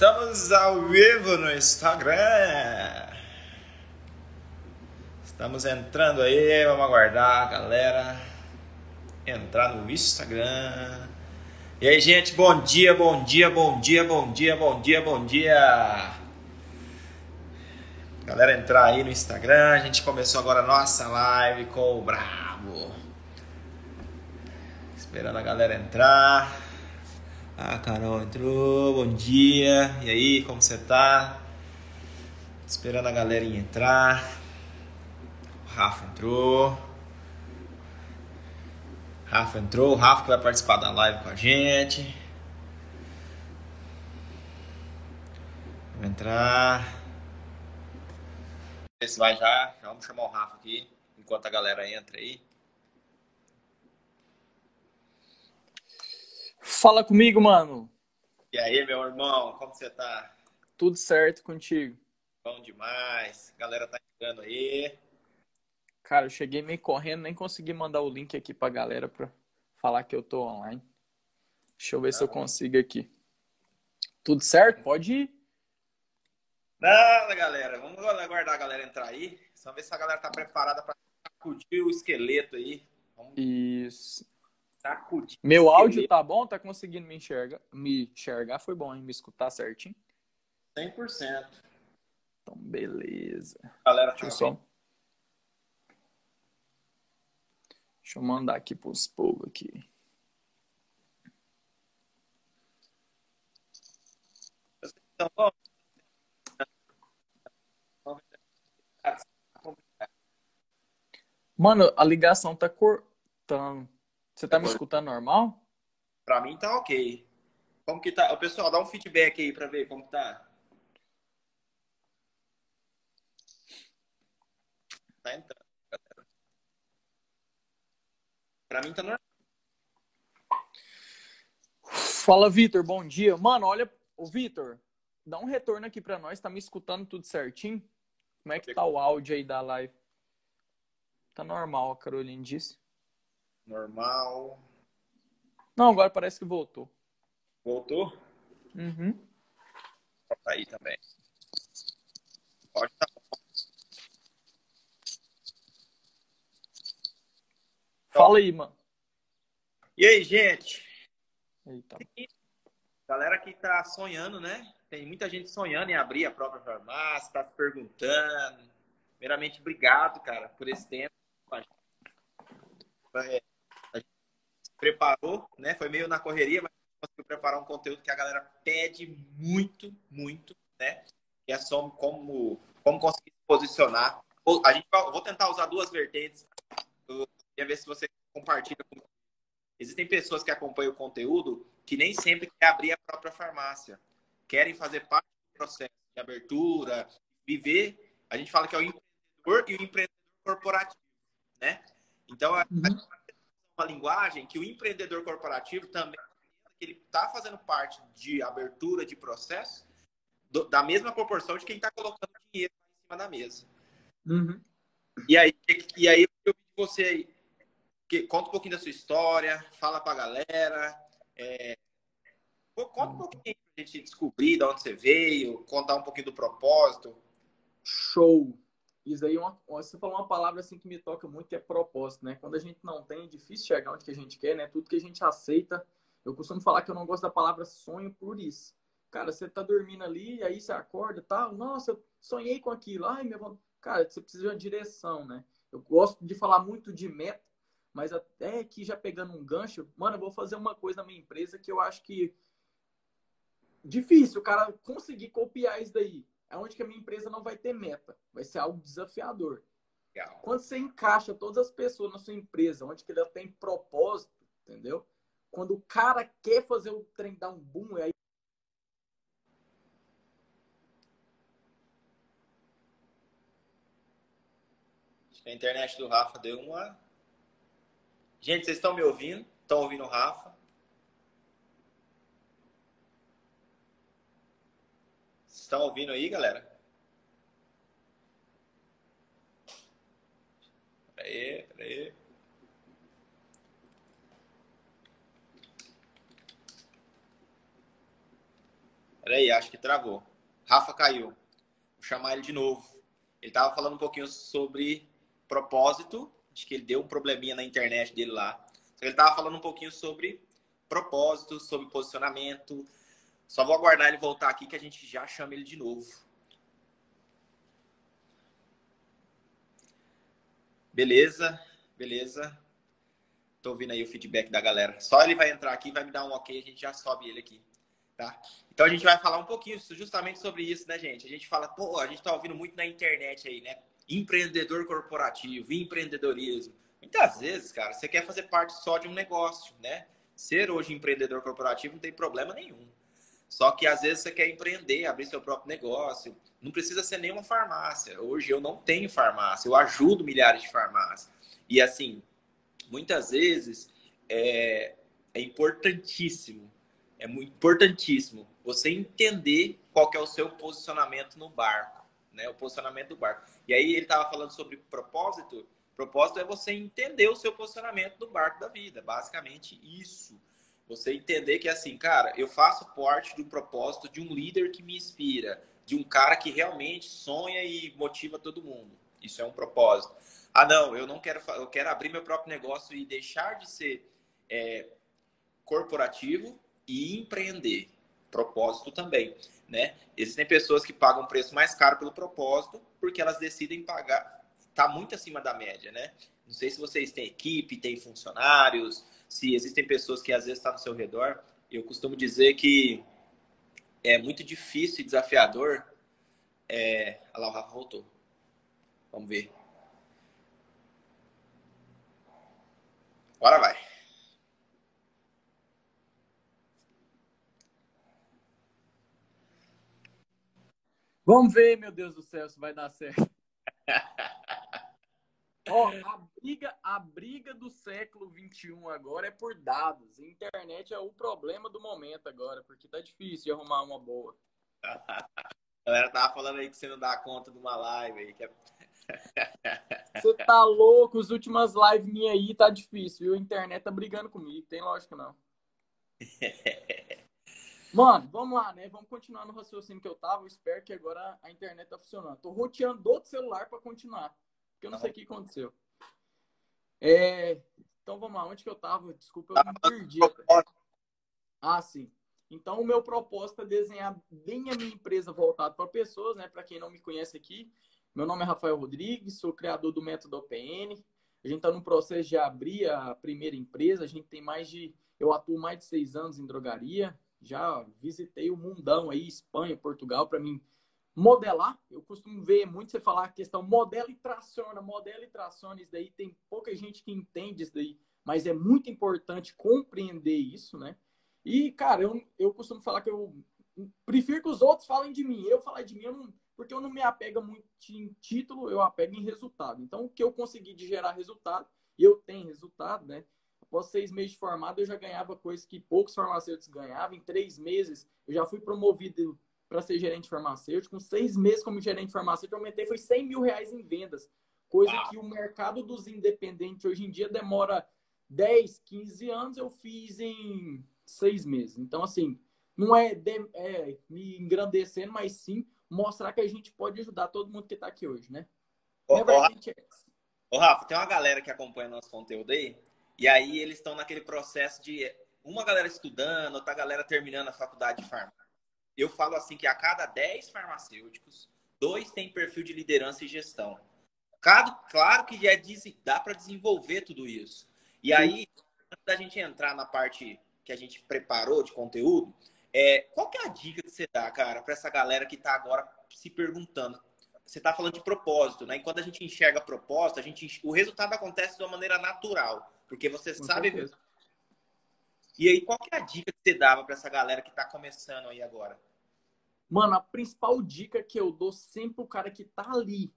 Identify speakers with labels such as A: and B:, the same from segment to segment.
A: Estamos ao vivo no Instagram. Estamos entrando aí, vamos aguardar a galera entrar no Instagram. E aí, gente, bom dia, bom dia, bom dia, bom dia, bom dia, bom dia. Galera entrar aí no Instagram, a gente começou agora a nossa live com o Brabo. Esperando a galera entrar. A Carol entrou, bom dia. E aí, como você tá? Esperando a galerinha entrar. O Rafa entrou. Rafa entrou, o Rafa que vai participar da live com a gente. Vou entrar. Esse vai já, já vamos chamar o Rafa aqui, enquanto a galera entra aí.
B: Fala comigo, mano.
A: E aí, meu irmão, como você tá?
B: Tudo certo contigo?
A: Bom demais. A galera tá chegando aí.
B: Cara, eu cheguei meio correndo, nem consegui mandar o link aqui pra galera pra falar que eu tô online. Deixa eu ver se eu consigo aqui. Tudo certo? Pode ir.
A: Nada, galera. Vamos aguardar a galera entrar aí. Só ver se a galera tá preparada pra sacudir o esqueleto aí.
B: Vamos... Isso.
A: Sacudir.
B: Meu áudio tá bom? Tá conseguindo me enxergar? Me enxergar foi bom, hein? Me escutar certinho?
A: 100%.
B: Então, beleza.
A: Galera,
B: só... Deixa eu mandar aqui pros povos aqui.
A: Então, bom.
B: Mano, a ligação tá cortando. Você tá me escutando normal?
A: Pra mim tá ok. Como que tá? O pessoal, dá um feedback aí pra ver como tá. Tá entrando, galera. Pra mim tá normal.
B: Fala, Vitor, bom dia. Mano, olha, o Vitor, dá um retorno aqui pra nós. Tá me escutando tudo certinho? Como é que tá o áudio aí da live? Tá normal, a Caroline disse.
A: Normal.
B: Não, agora parece que voltou.
A: Voltou?
B: Uhum.
A: Tá aí também. Pode tá bom.
B: Fala aí, mano.
A: E aí, gente?
B: Eita.
A: Galera que tá sonhando, né? Tem muita gente sonhando em abrir a própria farmácia, tá se perguntando. Primeiramente, obrigado, cara, por esse tempo. É, preparou, né? Foi meio na correria, mas conseguiu preparar um conteúdo que a galera pede muito, muito, né? Que é sobre como, como conseguir se posicionar. A gente vou tentar usar duas vertentes. Eu queria ver se você compartilha comigo. Existem pessoas que acompanham o conteúdo que nem sempre quer abrir a própria farmácia. Querem fazer parte do processo de abertura, viver. A gente fala que é o empreendedor e o empreendedor corporativo, né? Então, a,
B: Uhum.
A: uma linguagem que o empreendedor corporativo também ele está fazendo parte de abertura de processo do- da mesma proporção de quem está colocando dinheiro em cima da mesa.
B: Uhum.
A: E aí, e aí eu você que, conta um pouquinho da sua história, fala pra galera, é, conta um pouquinho pra gente descobrir de onde você veio, contar um pouquinho do propósito.
B: Show. Isso aí, é uma, você falou uma palavra assim que me toca muito, que é propósito, né? Quando a gente não tem, é difícil chegar onde que a gente quer, né? Tudo que a gente aceita. Eu costumo falar que eu não gosto da palavra sonho por isso. Cara, você tá dormindo ali, aí você acorda e tal. Nossa, eu sonhei com aquilo. Ai, vontade. Cara, você precisa de uma direção, né? Eu gosto de falar muito de meta, mas até que já pegando um gancho, mano, eu vou fazer uma coisa na minha empresa que eu acho que difícil o cara conseguir copiar isso daí. É onde que a minha empresa não vai ter meta. Vai ser algo desafiador.
A: Legal.
B: Quando você encaixa todas as pessoas na sua empresa, onde que ela tem propósito, entendeu? Quando o cara quer fazer o trem dar um boom, aí
A: Acho que a internet do Rafa deu uma. Gente, vocês estão me ouvindo? Estão ouvindo o Rafa? Estão ouvindo aí, galera? Peraí, peraí. Peraí, acho que travou. Rafa caiu. Vou chamar ele de novo. Ele estava falando um pouquinho sobre propósito. Acho que ele deu um probleminha na internet dele lá. Ele estava falando um pouquinho sobre propósito, sobre posicionamento. Só vou aguardar ele voltar aqui que a gente já chama ele de novo. Beleza, beleza. Tô ouvindo aí o feedback da galera. Só ele vai entrar aqui, vai me dar um ok, a gente já sobe ele aqui. Tá? Então a gente vai falar um pouquinho justamente sobre isso, né, gente? A gente fala, pô, a gente tá ouvindo muito na internet aí, né? Empreendedor corporativo, empreendedorismo. Muitas vezes, cara, você quer fazer parte só de um negócio, né? Ser hoje empreendedor corporativo não tem problema nenhum. Só que às vezes você quer empreender, abrir seu próprio negócio. Não precisa ser nenhuma farmácia. Hoje eu não tenho farmácia, eu ajudo milhares de farmácias. E assim, muitas vezes é, é importantíssimo é muito importantíssimo você entender qual é o seu posicionamento no barco, né? O posicionamento do barco. E aí ele estava falando sobre propósito. Propósito é você entender o seu posicionamento no barco da vida, basicamente isso. Você entender que assim, cara, eu faço parte do propósito de um líder que me inspira, de um cara que realmente sonha e motiva todo mundo. Isso é um propósito. Ah, não, eu não quero, eu quero abrir meu próprio negócio e deixar de ser é, corporativo e empreender. Propósito também, né? Existem pessoas que pagam preço mais caro pelo propósito porque elas decidem pagar, tá muito acima da média, né? Não sei se vocês têm equipe, têm funcionários, se existem pessoas que às vezes estão tá no seu redor. Eu costumo dizer que é muito difícil e desafiador. É... Olha lá, o Rafa voltou. Vamos ver. Agora vai.
B: Vamos ver, meu Deus do céu, se vai dar certo. Ó, a briga, a briga do século 21 agora é por dados. A internet é o problema do momento agora, porque tá difícil de arrumar uma boa.
A: A galera tava falando aí que você não dá conta de uma live aí. Que é...
B: Você tá louco? As últimas lives minhas aí tá difícil, viu? A internet tá brigando comigo, tem lógica não. Mano, vamos lá, né? Vamos continuar no raciocínio que eu tava. Eu espero que agora a internet tá funcionando. Tô roteando do outro celular para continuar. Porque eu não tá sei o que aconteceu. É... Então vamos lá, onde que eu tava? Desculpa, eu me perdi. Ah, sim. Então o meu propósito é desenhar bem a minha empresa voltada para pessoas, né? Para quem não me conhece aqui, meu nome é Rafael Rodrigues, sou criador do método OPN. A gente está no processo de abrir a primeira empresa. A gente tem mais de. Eu atuo mais de seis anos em drogaria já visitei o mundão aí, Espanha, Portugal, para mim modelar. Eu costumo ver muito você falar a questão modela e traciona, modela e traciona, isso daí tem pouca gente que entende isso daí, mas é muito importante compreender isso, né? E, cara, eu, eu costumo falar que eu prefiro que os outros falem de mim. Eu falar de mim, eu não, porque eu não me apego muito em título, eu apego em resultado. Então, o que eu consegui de gerar resultado, e eu tenho resultado, né? Após seis meses de formado, eu já ganhava coisas que poucos farmacêuticos ganhavam. Em três meses, eu já fui promovido para ser gerente farmacêutico. Com seis meses como gerente farmacêutico, eu aumentei foi 100 mil reais em vendas. Coisa que o mercado dos independentes hoje em dia demora 10, 15 anos. Eu fiz em seis meses. Então, assim, não é, de, é me engrandecendo, mas sim mostrar que a gente pode ajudar todo mundo que está aqui hoje, né?
A: Ô, ô, Rafa, tem uma galera que acompanha nosso conteúdo aí e aí eles estão naquele processo de uma galera estudando, outra galera terminando a faculdade de farmácia. Eu falo assim que a cada 10 farmacêuticos, dois têm perfil de liderança e gestão. Claro, claro que é, dá para desenvolver tudo isso. E aí, antes da gente entrar na parte que a gente preparou de conteúdo, é, qual que é a dica que você dá, cara, para essa galera que está agora se perguntando? Você está falando de propósito, né? Enquanto a gente enxerga propósito, a gente, o resultado acontece de uma maneira natural. Porque você Com sabe mesmo. E aí, qual que é a dica que você dava para essa galera que está começando aí agora?
B: Mano, a principal dica que eu dou sempre o cara que tá ali,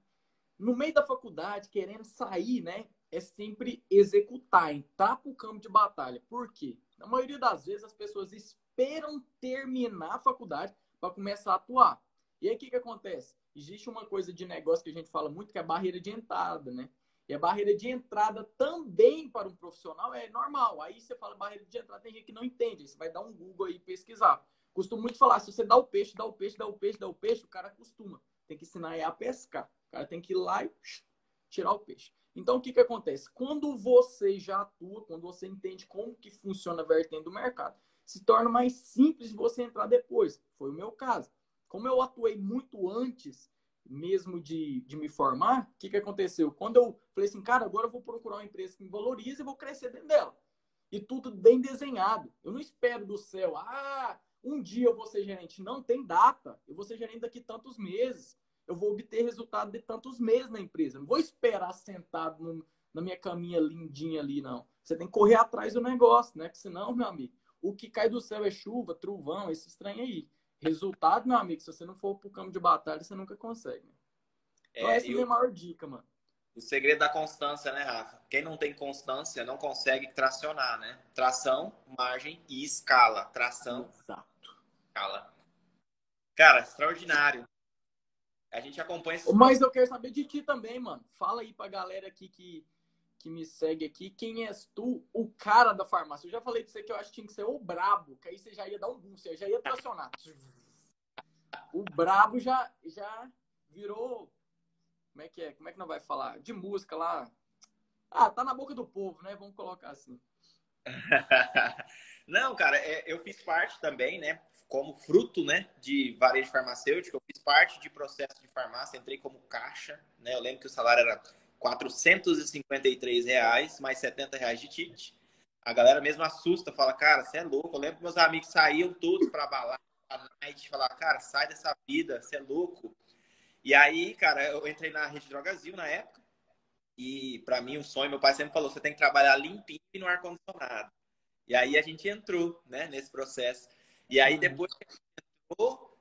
B: no meio da faculdade, querendo sair, né? É sempre executar, entrar pro campo de batalha. Por quê? Na maioria das vezes as pessoas esperam terminar a faculdade para começar a atuar. E aí o que, que acontece? Existe uma coisa de negócio que a gente fala muito que é a barreira de entrada, né? E a barreira de entrada também para um profissional é normal. Aí você fala barreira de entrada, tem gente que não entende. Você vai dar um Google aí pesquisar. Costumo muito falar, se você dá o peixe, dá o peixe, dá o peixe, dá o peixe, o cara costuma. Tem que ensinar a pescar. O cara tem que ir lá e tirar o peixe. Então, o que, que acontece? Quando você já atua, quando você entende como que funciona a vertente do mercado, se torna mais simples você entrar depois. Foi o meu caso. Como eu atuei muito antes mesmo de, de me formar, o que, que aconteceu? Quando eu falei assim, cara, agora eu vou procurar uma empresa que me valorize e vou crescer dentro dela. E tudo bem desenhado. Eu não espero do céu, ah, um dia eu vou ser gerente. Não tem data. Eu vou ser gerente daqui tantos meses. Eu vou obter resultado de tantos meses na empresa. Não vou esperar sentado no, na minha caminha lindinha ali, não. Você tem que correr atrás do negócio, né? Porque senão, meu amigo, o que cai do céu é chuva, trovão, esse estranho aí. Resultado, meu amigo, se você não for pro campo de batalha, você nunca consegue. Né? Então, é, essa é a minha maior dica, mano.
A: O segredo da constância, né, Rafa? Quem não tem constância não consegue tracionar, né? Tração, margem e escala. Tração, Exato. Escala. Cara, extraordinário. A gente acompanha esse...
B: Mas eu quero saber de ti também, mano. Fala aí pra galera aqui que, que me segue aqui. Quem és tu, o cara da farmácia? Eu já falei pra você que eu acho que tinha que ser o brabo, que aí você já ia dar um boom, você já ia tracionar. o brabo já, já virou como é que é? Como é que não vai falar? De música lá. Ah, tá na boca do povo, né? Vamos colocar assim.
A: não, cara, é, eu fiz parte também, né? Como fruto, né? De varejo farmacêutico, eu fiz parte de processo de farmácia, entrei como caixa, né? Eu lembro que o salário era 453 reais, mais 70 reais de ticket. A galera mesmo assusta, fala, cara, você é louco. Eu lembro que meus amigos saíam todos para balada, a night, falar, cara, sai dessa vida, você é louco. E aí, cara, eu entrei na rede Drogazil na época. E para mim, um sonho, meu pai sempre falou: você tem que trabalhar limpinho e no ar-condicionado. E aí a gente entrou, né, nesse processo. E aí, uhum. depois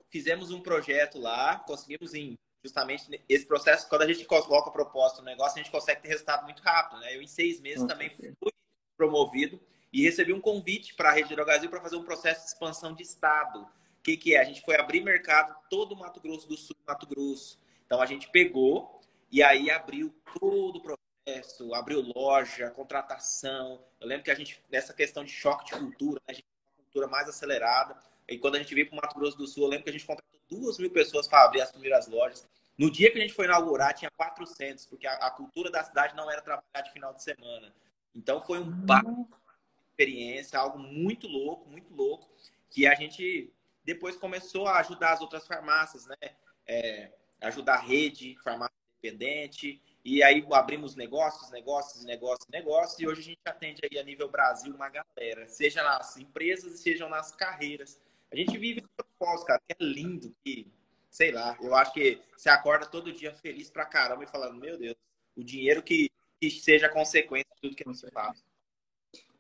A: fizemos um projeto lá, conseguimos em justamente esse processo, quando a gente coloca a proposta no negócio, a gente consegue ter resultado muito rápido, né? Eu, em seis meses, também fui promovido e recebi um convite para a Rede Drogazil para fazer um processo de expansão de Estado. O que, que é? A gente foi abrir mercado todo o Mato Grosso do Sul, Mato Grosso. Então a gente pegou e aí abriu todo o processo, abriu loja, contratação. Eu lembro que a gente, nessa questão de choque de cultura, né, a gente cultura mais acelerada. E quando a gente veio para o Mato Grosso do Sul, eu lembro que a gente contratou duas mil pessoas para abrir as primeiras lojas. No dia que a gente foi inaugurar, tinha 400, porque a, a cultura da cidade não era trabalhar de final de semana. Então foi um uhum. experiência, algo muito louco, muito louco, que a gente depois começou a ajudar as outras farmácias, né? É, ajudar a rede, farmácia independente. E aí abrimos negócios, negócios, negócios, negócios. E hoje a gente atende aí a nível Brasil uma galera, seja nas empresas, seja nas carreiras. A gente vive no propósito, cara, que é lindo, que, sei lá, eu acho que você acorda todo dia feliz pra caramba e falando, meu Deus, o dinheiro que, que seja consequência de tudo que você faz.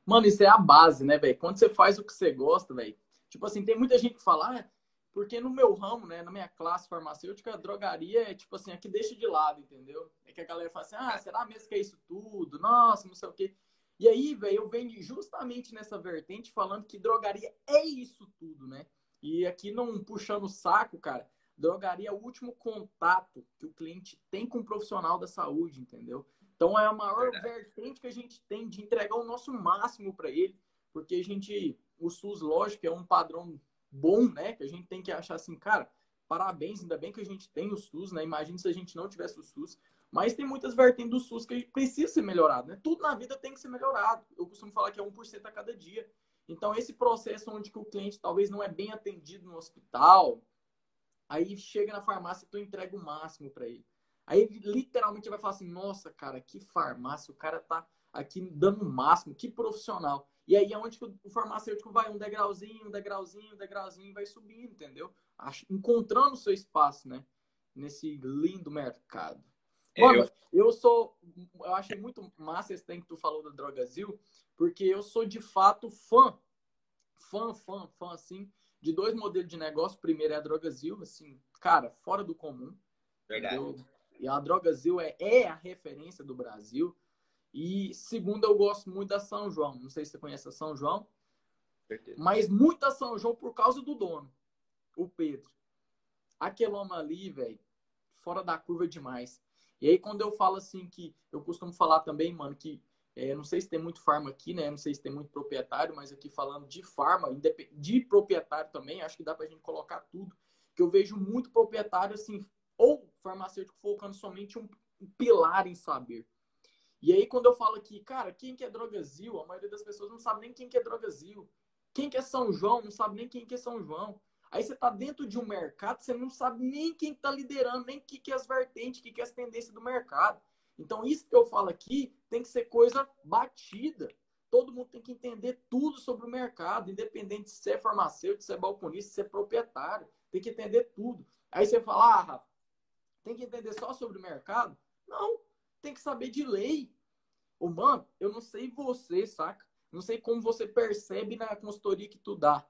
B: Mano, isso é a base, né, velho? Quando você faz o que você gosta, velho, Tipo assim, tem muita gente que fala, ah, porque no meu ramo, né, na minha classe farmacêutica, drogaria é tipo assim, aqui deixa de lado, entendeu? É que a galera fala assim, ah, será mesmo que é isso tudo? Nossa, não sei o quê. E aí, velho, eu venho justamente nessa vertente falando que drogaria é isso tudo, né? E aqui não puxando o saco, cara, drogaria é o último contato que o cliente tem com o profissional da saúde, entendeu? Então é a maior Verdade. vertente que a gente tem de entregar o nosso máximo para ele, porque a gente o SUS, lógico, é um padrão bom, né? Que a gente tem que achar assim, cara, parabéns, ainda bem que a gente tem o SUS, né? Imagina se a gente não tivesse o SUS. Mas tem muitas vertentes do SUS que precisa ser melhorado, né? Tudo na vida tem que ser melhorado. Eu costumo falar que é 1% a cada dia. Então, esse processo onde que o cliente talvez não é bem atendido no hospital, aí chega na farmácia e tu entrega o máximo para ele. Aí, literalmente, vai falar assim, nossa, cara, que farmácia, o cara tá aqui dando o máximo, que profissional. E aí é onde que o farmacêutico vai um degrauzinho, um degrauzinho, um degrauzinho, vai subindo, entendeu? Encontrando o seu espaço, né? Nesse lindo mercado. É, Mano, eu... eu sou. Eu achei muito massa esse tempo que tu falou da Drogazil, porque eu sou de fato fã, fã, fã, fã, assim, de dois modelos de negócio. O primeiro é a Drogazil, assim, cara, fora do comum.
A: Verdade. Entendeu?
B: E a Drogazil é, é a referência do Brasil. E segundo, eu gosto muito da São João. Não sei se você conhece a São João. Certeza. Mas muito a São João por causa do dono, o Pedro. Aquele homem ali, velho, fora da curva demais. E aí, quando eu falo assim, que eu costumo falar também, mano, que É, não sei se tem muito farma aqui, né? Não sei se tem muito proprietário, mas aqui falando de farma, de proprietário também, acho que dá para a gente colocar tudo. Que eu vejo muito proprietário, assim, ou farmacêutico focando somente um pilar em saber. E aí, quando eu falo aqui, cara, quem que é Drogazil? A maioria das pessoas não sabe nem quem que é Drogazil. Quem que é São João? Não sabe nem quem que é São João. Aí você está dentro de um mercado, você não sabe nem quem está liderando, nem o que, que é as vertentes, o que, que é as tendências do mercado. Então, isso que eu falo aqui tem que ser coisa batida. Todo mundo tem que entender tudo sobre o mercado, independente se é farmacêutico, se é balconista, se é proprietário. Tem que entender tudo. Aí você fala, ah, Rafa, tem que entender só sobre o mercado? Não, tem que saber de lei. Ô, mano, eu não sei você, saca? Não sei como você percebe na consultoria que tu dá.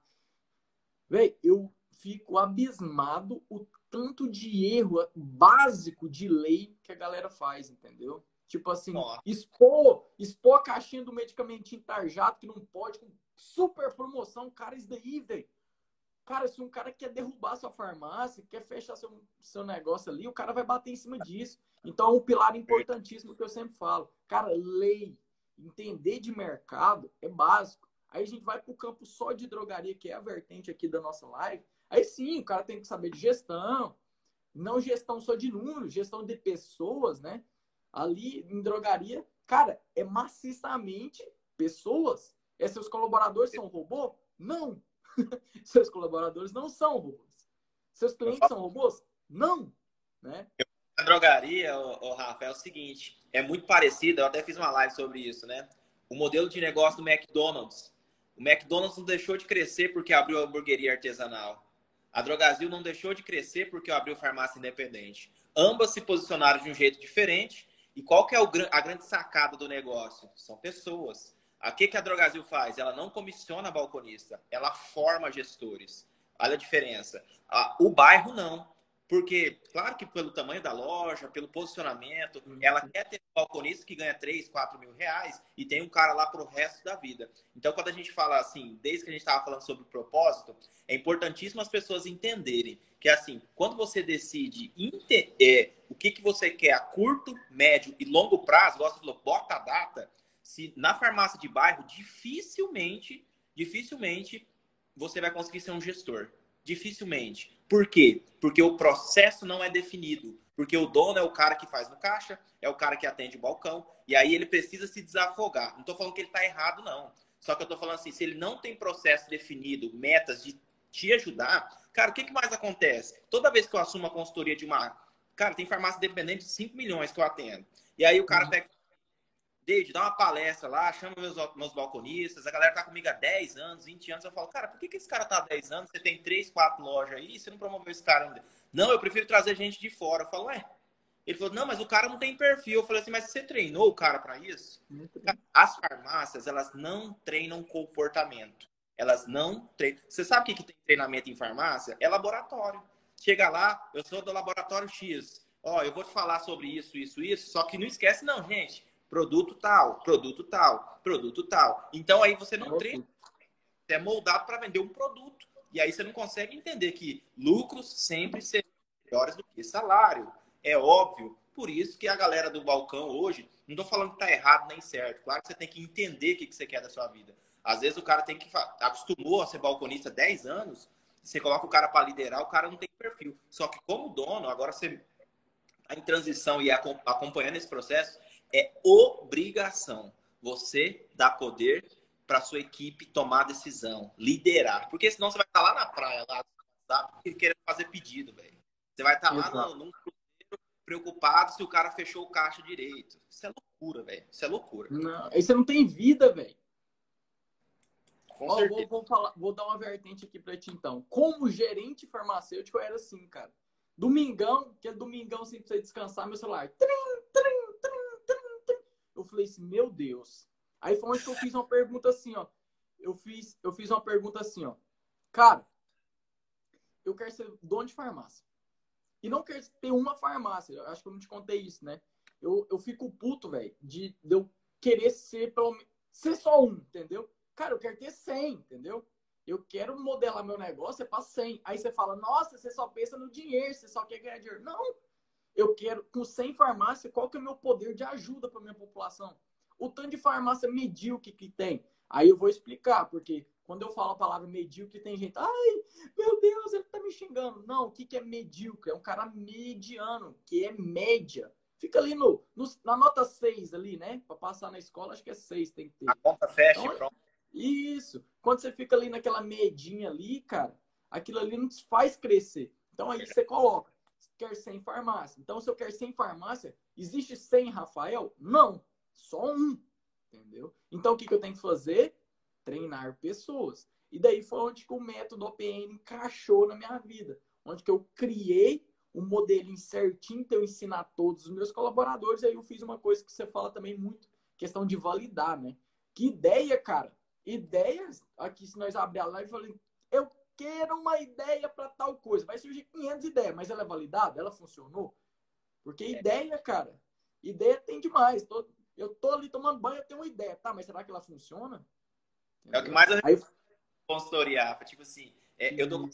B: Véi, eu fico abismado o tanto de erro básico de lei que a galera faz, entendeu? Tipo assim, expor, expor a caixinha do medicamentinho tarjado que não pode, com super promoção, cara, isso daí, velho. Cara, se um cara quer derrubar sua farmácia, quer fechar seu, seu negócio ali, o cara vai bater em cima disso. Então, é um pilar importantíssimo que eu sempre falo. Cara, lei, entender de mercado é básico. Aí a gente vai para o campo só de drogaria, que é a vertente aqui da nossa live. Aí sim, o cara tem que saber de gestão, não gestão só de números, gestão de pessoas, né? Ali em drogaria, cara, é maciçamente pessoas. É, seus colaboradores são robô? Não. seus colaboradores não são robôs. Seus clientes são robôs? Não. Né?
A: A drogaria, o, Rafa, é o seguinte, é muito parecido, eu até fiz uma live sobre isso, né? O modelo de negócio do McDonald's o McDonald's não deixou de crescer porque abriu a hamburgueria artesanal. A Drogazil não deixou de crescer porque abriu farmácia independente. Ambas se posicionaram de um jeito diferente. E qual que é a grande sacada do negócio? São pessoas. O que, que a Drogazil faz? Ela não comissiona balconista, ela forma gestores. Olha a diferença. O bairro não. Porque, claro que pelo tamanho da loja, pelo posicionamento, uhum. ela quer ter um balconista que ganha 3, 4 mil reais e tem um cara lá pro resto da vida. Então, quando a gente fala assim, desde que a gente estava falando sobre o propósito, é importantíssimo as pessoas entenderem que, assim, quando você decide é, o que, que você quer a curto, médio e longo prazo, gosta falou, bota a data, se na farmácia de bairro, dificilmente, dificilmente você vai conseguir ser um gestor. Dificilmente. Por quê? Porque o processo não é definido. Porque o dono é o cara que faz no caixa, é o cara que atende o balcão, e aí ele precisa se desafogar. Não estou falando que ele está errado, não. Só que eu estou falando assim, se ele não tem processo definido, metas de te ajudar, cara, o que, que mais acontece? Toda vez que eu assumo a consultoria de uma. Cara, tem farmácia dependente de 5 milhões que eu atendo. E aí o cara uhum. pega Deide, dá uma palestra lá, chama meus, meus balconistas, a galera tá comigo há 10 anos, 20 anos. Eu falo, cara, por que, que esse cara tá há 10 anos? Você tem 3, 4 lojas aí, você não promoveu esse cara ainda? Não, eu prefiro trazer gente de fora. Eu falo, ué. Ele falou, não, mas o cara não tem perfil. Eu falei assim, mas você treinou o cara para isso? As farmácias, elas não treinam comportamento. Elas não treinam. Você sabe o que, que tem treinamento em farmácia? É laboratório. Chega lá, eu sou do laboratório X. Ó, eu vou te falar sobre isso, isso, isso. Só que não esquece, não, gente produto tal, produto tal, produto tal. Então aí você não treina, você é moldado para vender um produto. E aí você não consegue entender que lucros sempre serão melhores do que salário. É óbvio. Por isso que a galera do balcão hoje, não estou falando que está errado nem certo. Claro que você tem que entender o que você quer da sua vida. Às vezes o cara tem que acostumou a ser balconista 10 anos, você coloca o cara para liderar, o cara não tem perfil. Só que como dono, agora você está em transição e acompanhando esse processo, é obrigação você dar poder para sua equipe tomar decisão, liderar. Porque senão você vai estar lá na praia, lá, sabe? Querendo fazer pedido, velho. Você vai estar lá no, num preocupado se o cara fechou o caixa direito. Isso é loucura, velho. Isso é loucura.
B: Não, aí você não tem vida, velho. Ó, vou, vou, falar, vou dar uma vertente aqui pra ti, então. Como gerente farmacêutico, eu era assim, cara. Domingão, que é domingão assim pra você descansar, meu celular. Trim, trim, eu falei assim, meu Deus. Aí foi onde eu fiz uma pergunta assim, ó. Eu fiz, eu fiz uma pergunta assim, ó. Cara, eu quero ser dono de farmácia. E não quero ter uma farmácia. Eu acho que eu não te contei isso, né? Eu, eu fico puto, velho, de, de eu querer ser pelo ser só um, entendeu? Cara, eu quero ter 100, entendeu? Eu quero modelar meu negócio é para 100. Aí você fala, nossa, você só pensa no dinheiro, você só quer ganhar dinheiro. Não, eu quero, com 100 farmácias, qual que é o meu poder de ajuda para minha população? o tanto de farmácia medíocre que tem. Aí eu vou explicar, porque quando eu falo a palavra medíocre, tem gente, ai, meu Deus, ele tá me xingando. Não, o que, que é medíocre? É um cara mediano, que é média. Fica ali no, no na nota 6 ali, né? Para passar na escola, acho que é 6 tem que ter.
A: A conta fecha então, pronto.
B: Isso. Quando você fica ali naquela medinha ali, cara, aquilo ali não te faz crescer. Então aí você coloca, quer 100 farmácia. Então se eu quero 100 farmácia, existe 100 Rafael? Não, só um. Entendeu? Então o que, que eu tenho que fazer? treinar pessoas. E daí foi onde que o método OPM encaixou na minha vida, onde que eu criei um modelo certinho para eu ensinar a todos os meus colaboradores. Aí eu fiz uma coisa que você fala também muito, questão de validar, né? Que ideia, cara? Ideias, aqui se nós abrir a live, eu falei, eu quero uma ideia para tal coisa. Vai surgir 500 ideias, mas ela é validada? Ela funcionou? Porque é. ideia, cara, ideia tem demais. eu tô ali tomando banho, eu tenho uma ideia. Tá, mas será que ela funciona?
A: É o que mais eu Aí... consultoria, tipo assim, é, eu dou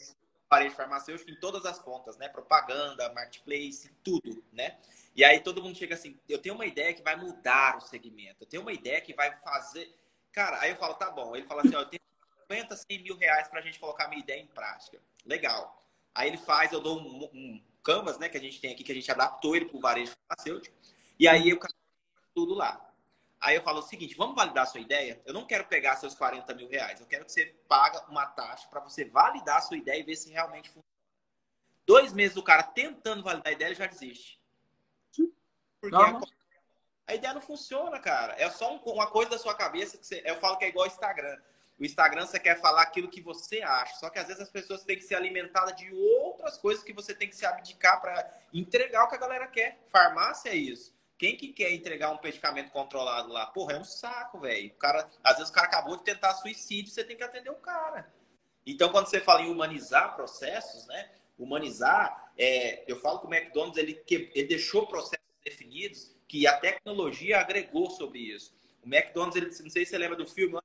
A: parede farmacêutico em todas as pontas, né? Propaganda, marketplace, tudo, né? E aí todo mundo chega assim, eu tenho uma ideia que vai mudar o segmento, eu tenho uma ideia que vai fazer. Cara, aí eu falo, tá bom. Ele fala assim, ó, eu tenho 50, 100 mil reais pra gente colocar minha ideia em prática. Legal. Aí ele faz, eu dou um, um canvas, né, que a gente tem aqui, que a gente adaptou ele pro varejo farmacêutico. E aí eu tudo lá. Aí eu falo o seguinte: vamos validar a sua ideia? Eu não quero pegar seus 40 mil reais. Eu quero que você paga uma taxa para você validar a sua ideia e ver se realmente funciona. Dois meses o cara tentando validar a ideia, ele já desiste. Porque a, a, ideia não funciona, cara. É só um, uma coisa da sua cabeça que você, eu falo que é igual Instagram. O Instagram você quer falar aquilo que você acha. Só que às vezes as pessoas têm que ser alimentadas de outras coisas que você tem que se abdicar para entregar o que a galera quer. Farmácia é isso. Quem que quer entregar um medicamento controlado lá? Porra, é um saco, velho. Cara, às vezes o cara acabou de tentar suicídio, você tem que atender o cara. Então, quando você fala em humanizar processos, né? Humanizar, é, eu falo que o McDonald's ele, ele deixou processos definidos que a tecnologia agregou sobre isso. O McDonald's, ele, não sei se você lembra do filme,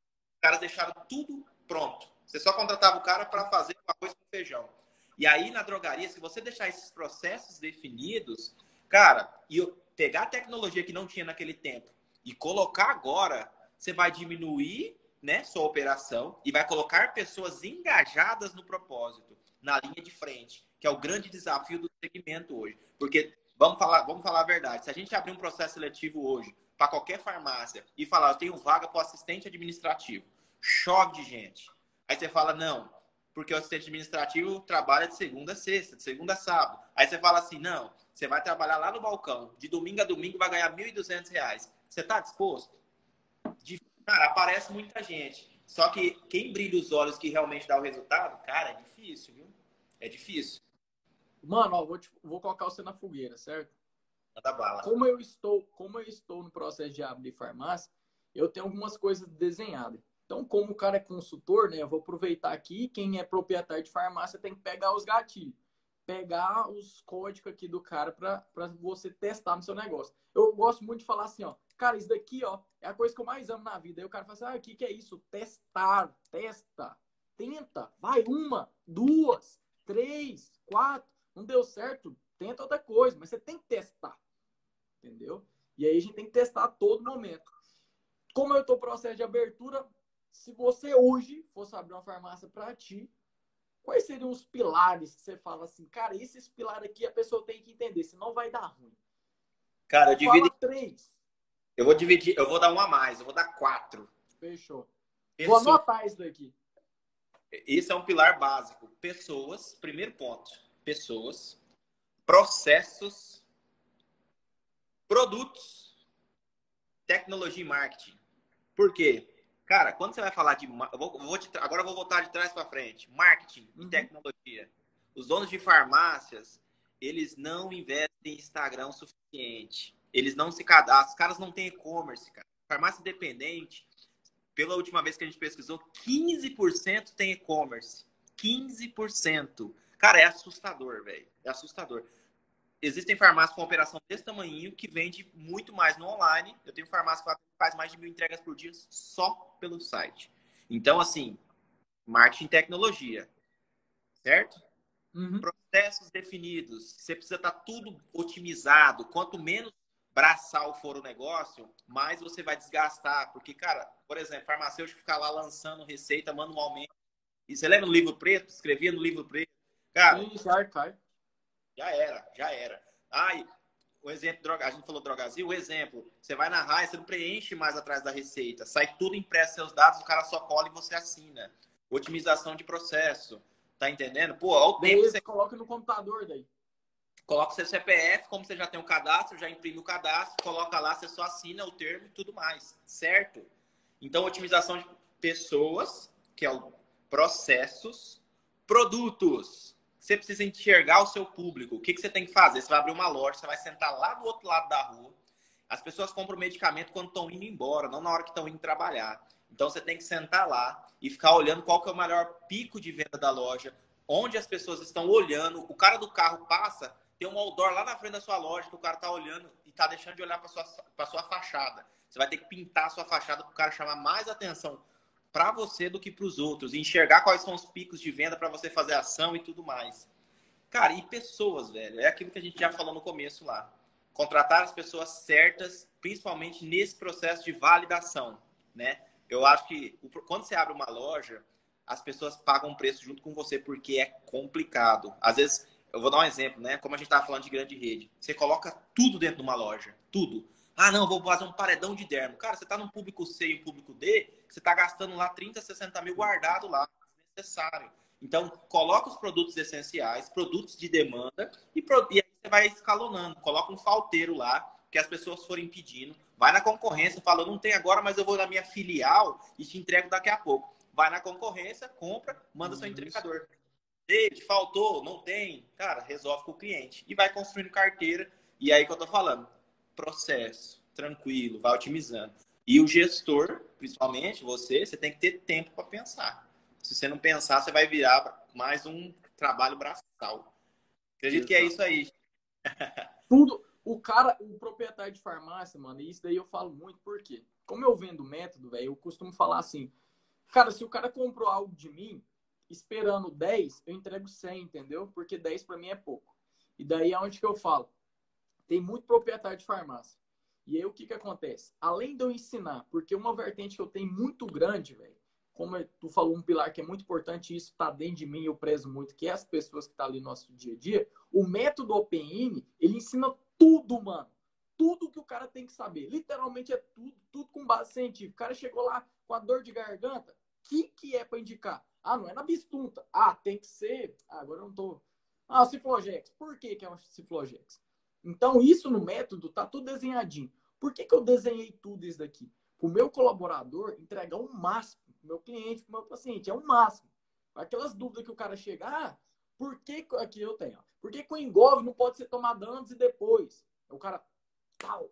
A: caras deixaram tudo pronto. Você só contratava o cara para fazer arroz com feijão. E aí, na drogaria, se você deixar esses processos definidos, cara, e pegar a tecnologia que não tinha naquele tempo e colocar agora, você vai diminuir né, sua operação e vai colocar pessoas engajadas no propósito, na linha de frente, que é o grande desafio do segmento hoje. Porque, vamos falar, vamos falar a verdade, se a gente abrir um processo seletivo hoje para qualquer farmácia e falar, eu tenho vaga para assistente administrativo, chove de gente. Aí você fala, não, porque o assistente administrativo trabalha de segunda a sexta, de segunda a sábado. Aí você fala assim, não, você vai trabalhar lá no balcão, de domingo a domingo vai ganhar R$ 1.200. Você está disposto? De... Cara, aparece muita gente. Só que quem brilha os olhos que realmente dá o resultado, cara, é difícil, viu? É difícil.
B: Mano, ó, vou, te, vou colocar você na fogueira, certo?
A: Manda bala.
B: Como eu estou, como eu estou no processo de abrir farmácia, eu tenho algumas coisas desenhadas. Então, como o cara é consultor, né, eu vou aproveitar aqui, quem é proprietário de farmácia tem que pegar os gatilhos pegar os códigos aqui do cara para você testar no seu negócio. Eu gosto muito de falar assim, ó, cara, isso daqui, ó, é a coisa que eu mais amo na vida. Aí o cara fala assim, ah, o que, que é isso? Testar, testa, tenta, vai uma, duas, três, quatro, não deu certo, tenta outra coisa, mas você tem que testar, entendeu? E aí a gente tem que testar a todo momento. Como eu estou processo de abertura, se você hoje fosse abrir uma farmácia para ti, Quais seriam os pilares que você fala assim, cara, esses pilares aqui a pessoa tem que entender, senão vai dar ruim.
A: Cara, eu divido.
B: três.
A: Eu vou dividir, eu vou dar um a mais, eu vou dar quatro.
B: Fechou. Pessoa... Vou anotar isso daqui.
A: Esse é um pilar básico. Pessoas, primeiro ponto. Pessoas, processos, produtos, tecnologia e marketing. Por quê? Cara, quando você vai falar de. Eu vou, eu vou de, agora eu vou voltar de trás para frente. Marketing e uhum. tecnologia. Os donos de farmácias, eles não investem em Instagram o suficiente. Eles não se cadastram. Os caras não têm e-commerce, cara. Farmácia independente, pela última vez que a gente pesquisou, 15% tem e-commerce. 15%. Cara, é assustador, velho. É assustador existem farmácias com operação desse tamanho que vende muito mais no online. Eu tenho farmácia que faz mais de mil entregas por dia só pelo site. Então, assim, marketing e tecnologia, certo? Uhum. Processos definidos. Você precisa estar tá tudo otimizado. Quanto menos braçal for o negócio, mais você vai desgastar. Porque, cara, por exemplo, farmacêutico ficar lá lançando receita manualmente. E você lembra no livro preto? Escrevia no livro preto. Cara, Sim,
B: cai, cai.
A: Já era, já era. Ai, o exemplo, droga, a gente falou drogazil, o exemplo, você vai na raia, você não preenche mais atrás da receita, sai tudo impresso seus dados, o cara só cola e você assina. Otimização de processo, tá entendendo? Pô, olha o tempo
B: você coloca no computador daí.
A: Coloca o seu CPF, como você já tem o cadastro, já imprime o cadastro, coloca lá, você só assina o termo e tudo mais, certo? Então, otimização de pessoas, que é o processos, produtos. Você precisa enxergar o seu público. O que, que você tem que fazer? Você vai abrir uma loja, você vai sentar lá do outro lado da rua. As pessoas compram medicamento quando estão indo embora, não na hora que estão indo trabalhar. Então você tem que sentar lá e ficar olhando qual que é o melhor pico de venda da loja, onde as pessoas estão olhando. O cara do carro passa, tem um outdoor lá na frente da sua loja que o cara tá olhando e tá deixando de olhar para sua para sua fachada. Você vai ter que pintar a sua fachada para o cara chamar mais atenção para você do que para os outros, e enxergar quais são os picos de venda para você fazer ação e tudo mais. Cara, e pessoas, velho, é aquilo que a gente já falou no começo lá. Contratar as pessoas certas, principalmente nesse processo de validação, né? Eu acho que quando você abre uma loja, as pessoas pagam um preço junto com você porque é complicado. Às vezes eu vou dar um exemplo, né? Como a gente estava falando de grande rede. Você coloca tudo dentro de uma loja. Tudo. Ah, não, vou fazer um paredão de dermo. Cara, você está no público C e um público D, você está gastando lá 30, 60 mil guardado lá, necessário. Então, coloca os produtos essenciais, produtos de demanda, e, pro... e aí você vai escalonando. Coloca um falteiro lá, que as pessoas forem pedindo. Vai na concorrência, fala, não tem agora, mas eu vou na minha filial e te entrego daqui a pouco. Vai na concorrência, compra, manda seu entregador. David, faltou, não tem. Cara, resolve com o cliente. E vai construindo carteira. E aí que eu tô falando. Processo, tranquilo, vai otimizando. E o gestor, principalmente você, você tem que ter tempo para pensar. Se você não pensar, você vai virar mais um trabalho braçal. Acredito que é isso aí.
B: Tudo. O cara, o proprietário de farmácia, mano, isso daí eu falo muito porque, como eu vendo método, velho, eu costumo falar assim, cara, se o cara comprou algo de mim, esperando 10, eu entrego 100, entendeu? Porque 10 para mim é pouco. E daí é onde que eu falo. Tem muito proprietário de farmácia. E aí o que que acontece? Além de eu ensinar, porque uma vertente que eu tenho muito grande, velho, como tu falou, um pilar que é muito importante, isso está dentro de mim, eu prezo muito, que é as pessoas que estão tá ali no nosso dia a dia, o método OpenIN, ele ensina tudo, mano. Tudo que o cara tem que saber. Literalmente é tudo, tudo com base científica. O cara chegou lá com a dor de garganta, o que, que é para indicar? Ah, não é na bistunta. Ah, tem que ser. Ah, agora eu não tô. Ah, Ciflogex. Por que, que é um Ciflogex? Então, isso no método tá tudo desenhadinho. Por que, que eu desenhei tudo isso daqui? O meu colaborador entregar o um máximo pro meu cliente, pro meu paciente. É o um máximo. Aquelas dúvidas que o cara chega, ah, por que aqui eu tenho? Por que, que o não pode ser tomado antes e depois? O cara, tal.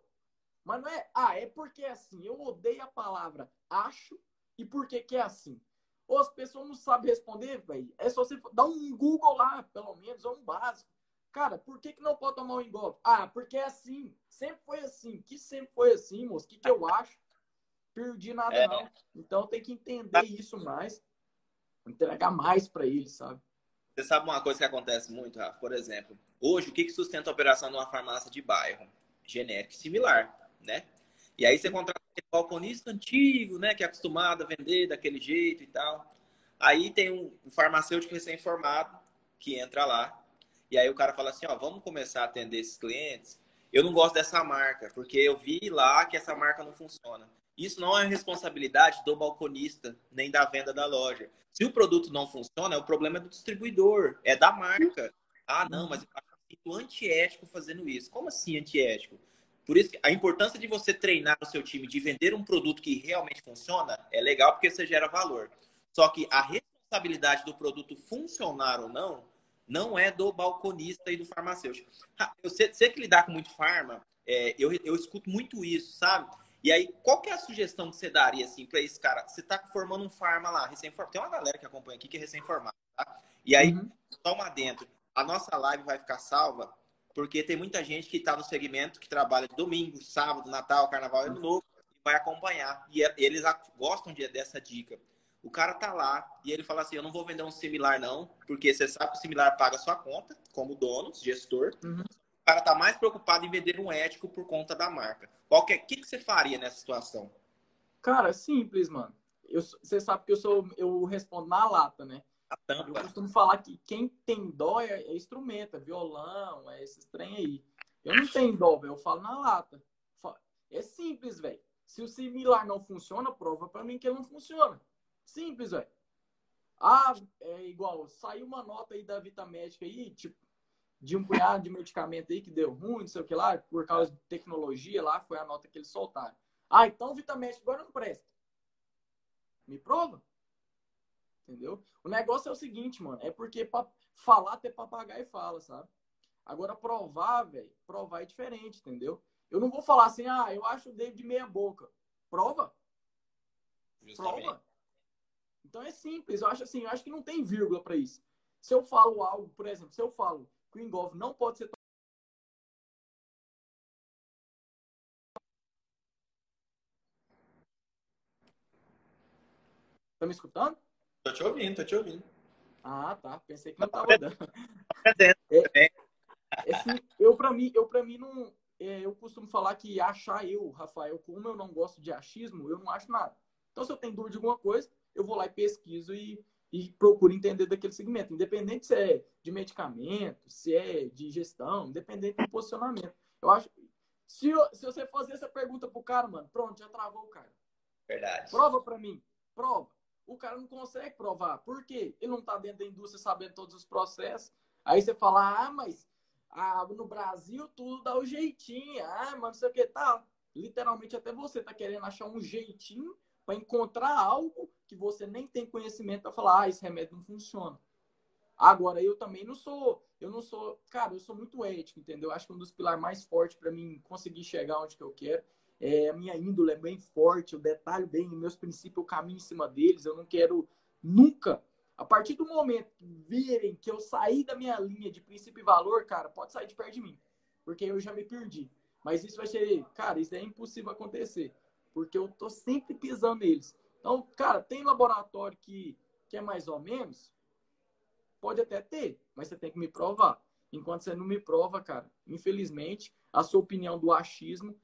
B: Mas não é, ah, é porque é assim. Eu odeio a palavra acho e por que, que é assim. Ou as pessoas não sabem responder, velho. É só você dar um Google lá, pelo menos, ou um básico. Cara, por que, que não pode tomar um engolfe? Ah, porque é assim. Sempre foi assim. Que sempre foi assim, moço. O que, que eu acho? Perdi nada, é. não. Então tem que entender isso mais. Entregar mais para eles, sabe?
A: Você sabe uma coisa que acontece muito, Rafa? Por exemplo, hoje, o que, que sustenta a operação de uma farmácia de bairro? Genérico similar, né? E aí você contrata um balconista antigo, né? Que é acostumado a vender daquele jeito e tal. Aí tem um, farmacêutico recém-formado que entra lá. E aí o cara fala assim, ó, vamos começar a atender esses clientes. Eu não gosto dessa marca, porque eu vi lá que essa marca não funciona. Isso não é responsabilidade do balconista, nem da venda da loja. Se o produto não funciona, o problema é do distribuidor, é da marca. Ah, não, mas eu acho antiético fazendo isso. Como assim antiético? Por isso, a importância de você treinar o seu time de vender um produto que realmente funciona é legal porque você gera valor. Só que a responsabilidade do produto funcionar ou não não é do balconista e do farmacêutico. Eu sei, sei que lidar com muito farma, é, eu, eu escuto muito isso, sabe? E aí, qual que é a sugestão que você daria assim para esse cara? Você está formando um farma lá, recém-formado. Tem uma galera que acompanha aqui que é recém-formada, tá? E aí, uhum. toma dentro. A nossa live vai ficar salva porque tem muita gente que está no segmento que trabalha domingo, sábado, Natal, Carnaval, Ano Novo, e vai acompanhar. E é, eles gostam de, dessa dica. O cara tá lá e ele fala assim: Eu não vou vender um similar, não, porque você sabe que o similar paga a sua conta, como dono, gestor. Uhum. o cara tá mais preocupado em vender um ético por conta da marca. Qual que, é, que, que você faria nessa situação?
B: Cara, é simples, mano. Eu, você sabe que eu sou, eu respondo na lata, né? Eu costumo falar que quem tem dó é, é instrumento, é violão, é esses trem aí. Eu não tenho dó, velho. Eu falo na lata. É simples, velho. Se o similar não funciona, prova para mim que ele não funciona. Simples, velho. Ah, é igual, saiu uma nota aí da Vitamédica aí, tipo, de um punhado de medicamento aí que deu ruim, não sei o que lá, por causa de tecnologia lá, foi a nota que eles soltaram. Ah, então Vitamédica agora não presta. Me prova. Entendeu? O negócio é o seguinte, mano, é porque pra falar até papagaio fala, sabe? Agora provar, velho, provar é diferente, entendeu? Eu não vou falar assim, ah, eu acho o David meia boca. Prova. Justamente. Prova. Então é simples. Eu acho assim, eu acho que não tem vírgula para isso. Se eu falo algo, por exemplo, se eu falo que o engolf não pode ser Tá me escutando?
A: Tô te ouvindo, tô te ouvindo.
B: Ah, tá. Pensei que não tava dando. É, é assim, eu para mim, eu para mim não, é, eu costumo falar que achar eu, Rafael, como eu não gosto de achismo, eu não acho nada. Então, se eu tenho dúvida de alguma coisa, eu vou lá e pesquiso e, e procuro entender daquele segmento, independente se é de medicamento, se é de gestão, independente do posicionamento. Eu acho. Se, eu, se você fazer essa pergunta pro cara, mano, pronto, já travou o cara.
A: Verdade.
B: Prova para mim. Prova. O cara não consegue provar. Por quê? Ele não tá dentro da indústria sabendo todos os processos. Aí você fala, ah, mas ah, no Brasil tudo dá o um jeitinho. Ah, mas não sei o que tá. Literalmente até você tá querendo achar um jeitinho para encontrar algo que você nem tem conhecimento para falar, ah, esse remédio não funciona. Agora eu também não sou, eu não sou, cara, eu sou muito ético, entendeu? Acho que um dos pilares mais fortes para mim conseguir chegar onde que eu quero é a minha índole é bem forte, eu detalho bem meus princípios, eu caminho em cima deles, eu não quero nunca a partir do momento que virem que eu saí da minha linha de princípio e valor, cara, pode sair de perto de mim. Porque eu já me perdi. Mas isso vai ser, cara, isso é impossível acontecer. Porque eu tô sempre pisando neles. Então, cara, tem laboratório que, que é mais ou menos? Pode até ter, mas você tem que me provar. Enquanto você não me prova, cara, infelizmente, a sua opinião do achismo,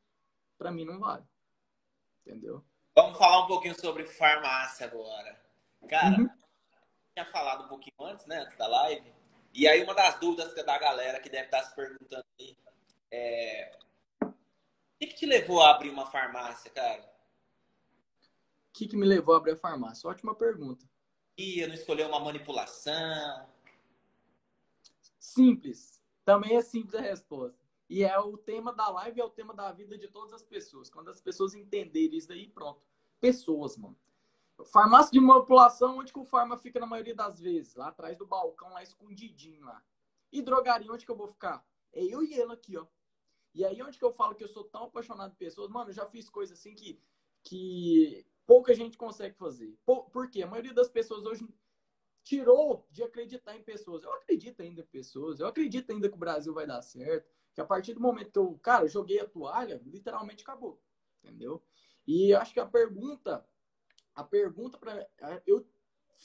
B: para mim, não vale. Entendeu?
A: Vamos falar um pouquinho sobre farmácia agora. Cara, uhum tinha falado um pouquinho antes, né? Antes da live. E aí, uma das dúvidas da galera que deve estar se perguntando aí é. O que, que te levou a abrir uma farmácia, cara?
B: O que, que me levou a abrir a farmácia? Ótima pergunta.
A: E não escolheu uma manipulação?
B: Simples. Também é simples a resposta. E é o tema da live, é o tema da vida de todas as pessoas. Quando as pessoas entenderem isso daí, pronto. Pessoas, mano. Farmácia de manipulação, onde que o farma fica na maioria das vezes? Lá atrás do balcão, lá escondidinho lá. E drogaria, onde que eu vou ficar? É eu e ele aqui, ó. E aí, onde que eu falo que eu sou tão apaixonado por pessoas? Mano, eu já fiz coisas assim que, que pouca gente consegue fazer. Por, por quê? A maioria das pessoas hoje tirou de acreditar em pessoas. Eu acredito ainda em pessoas. Eu acredito ainda que o Brasil vai dar certo. Que a partir do momento que eu, cara, joguei a toalha, literalmente acabou. Entendeu? E acho que a pergunta a pergunta para eu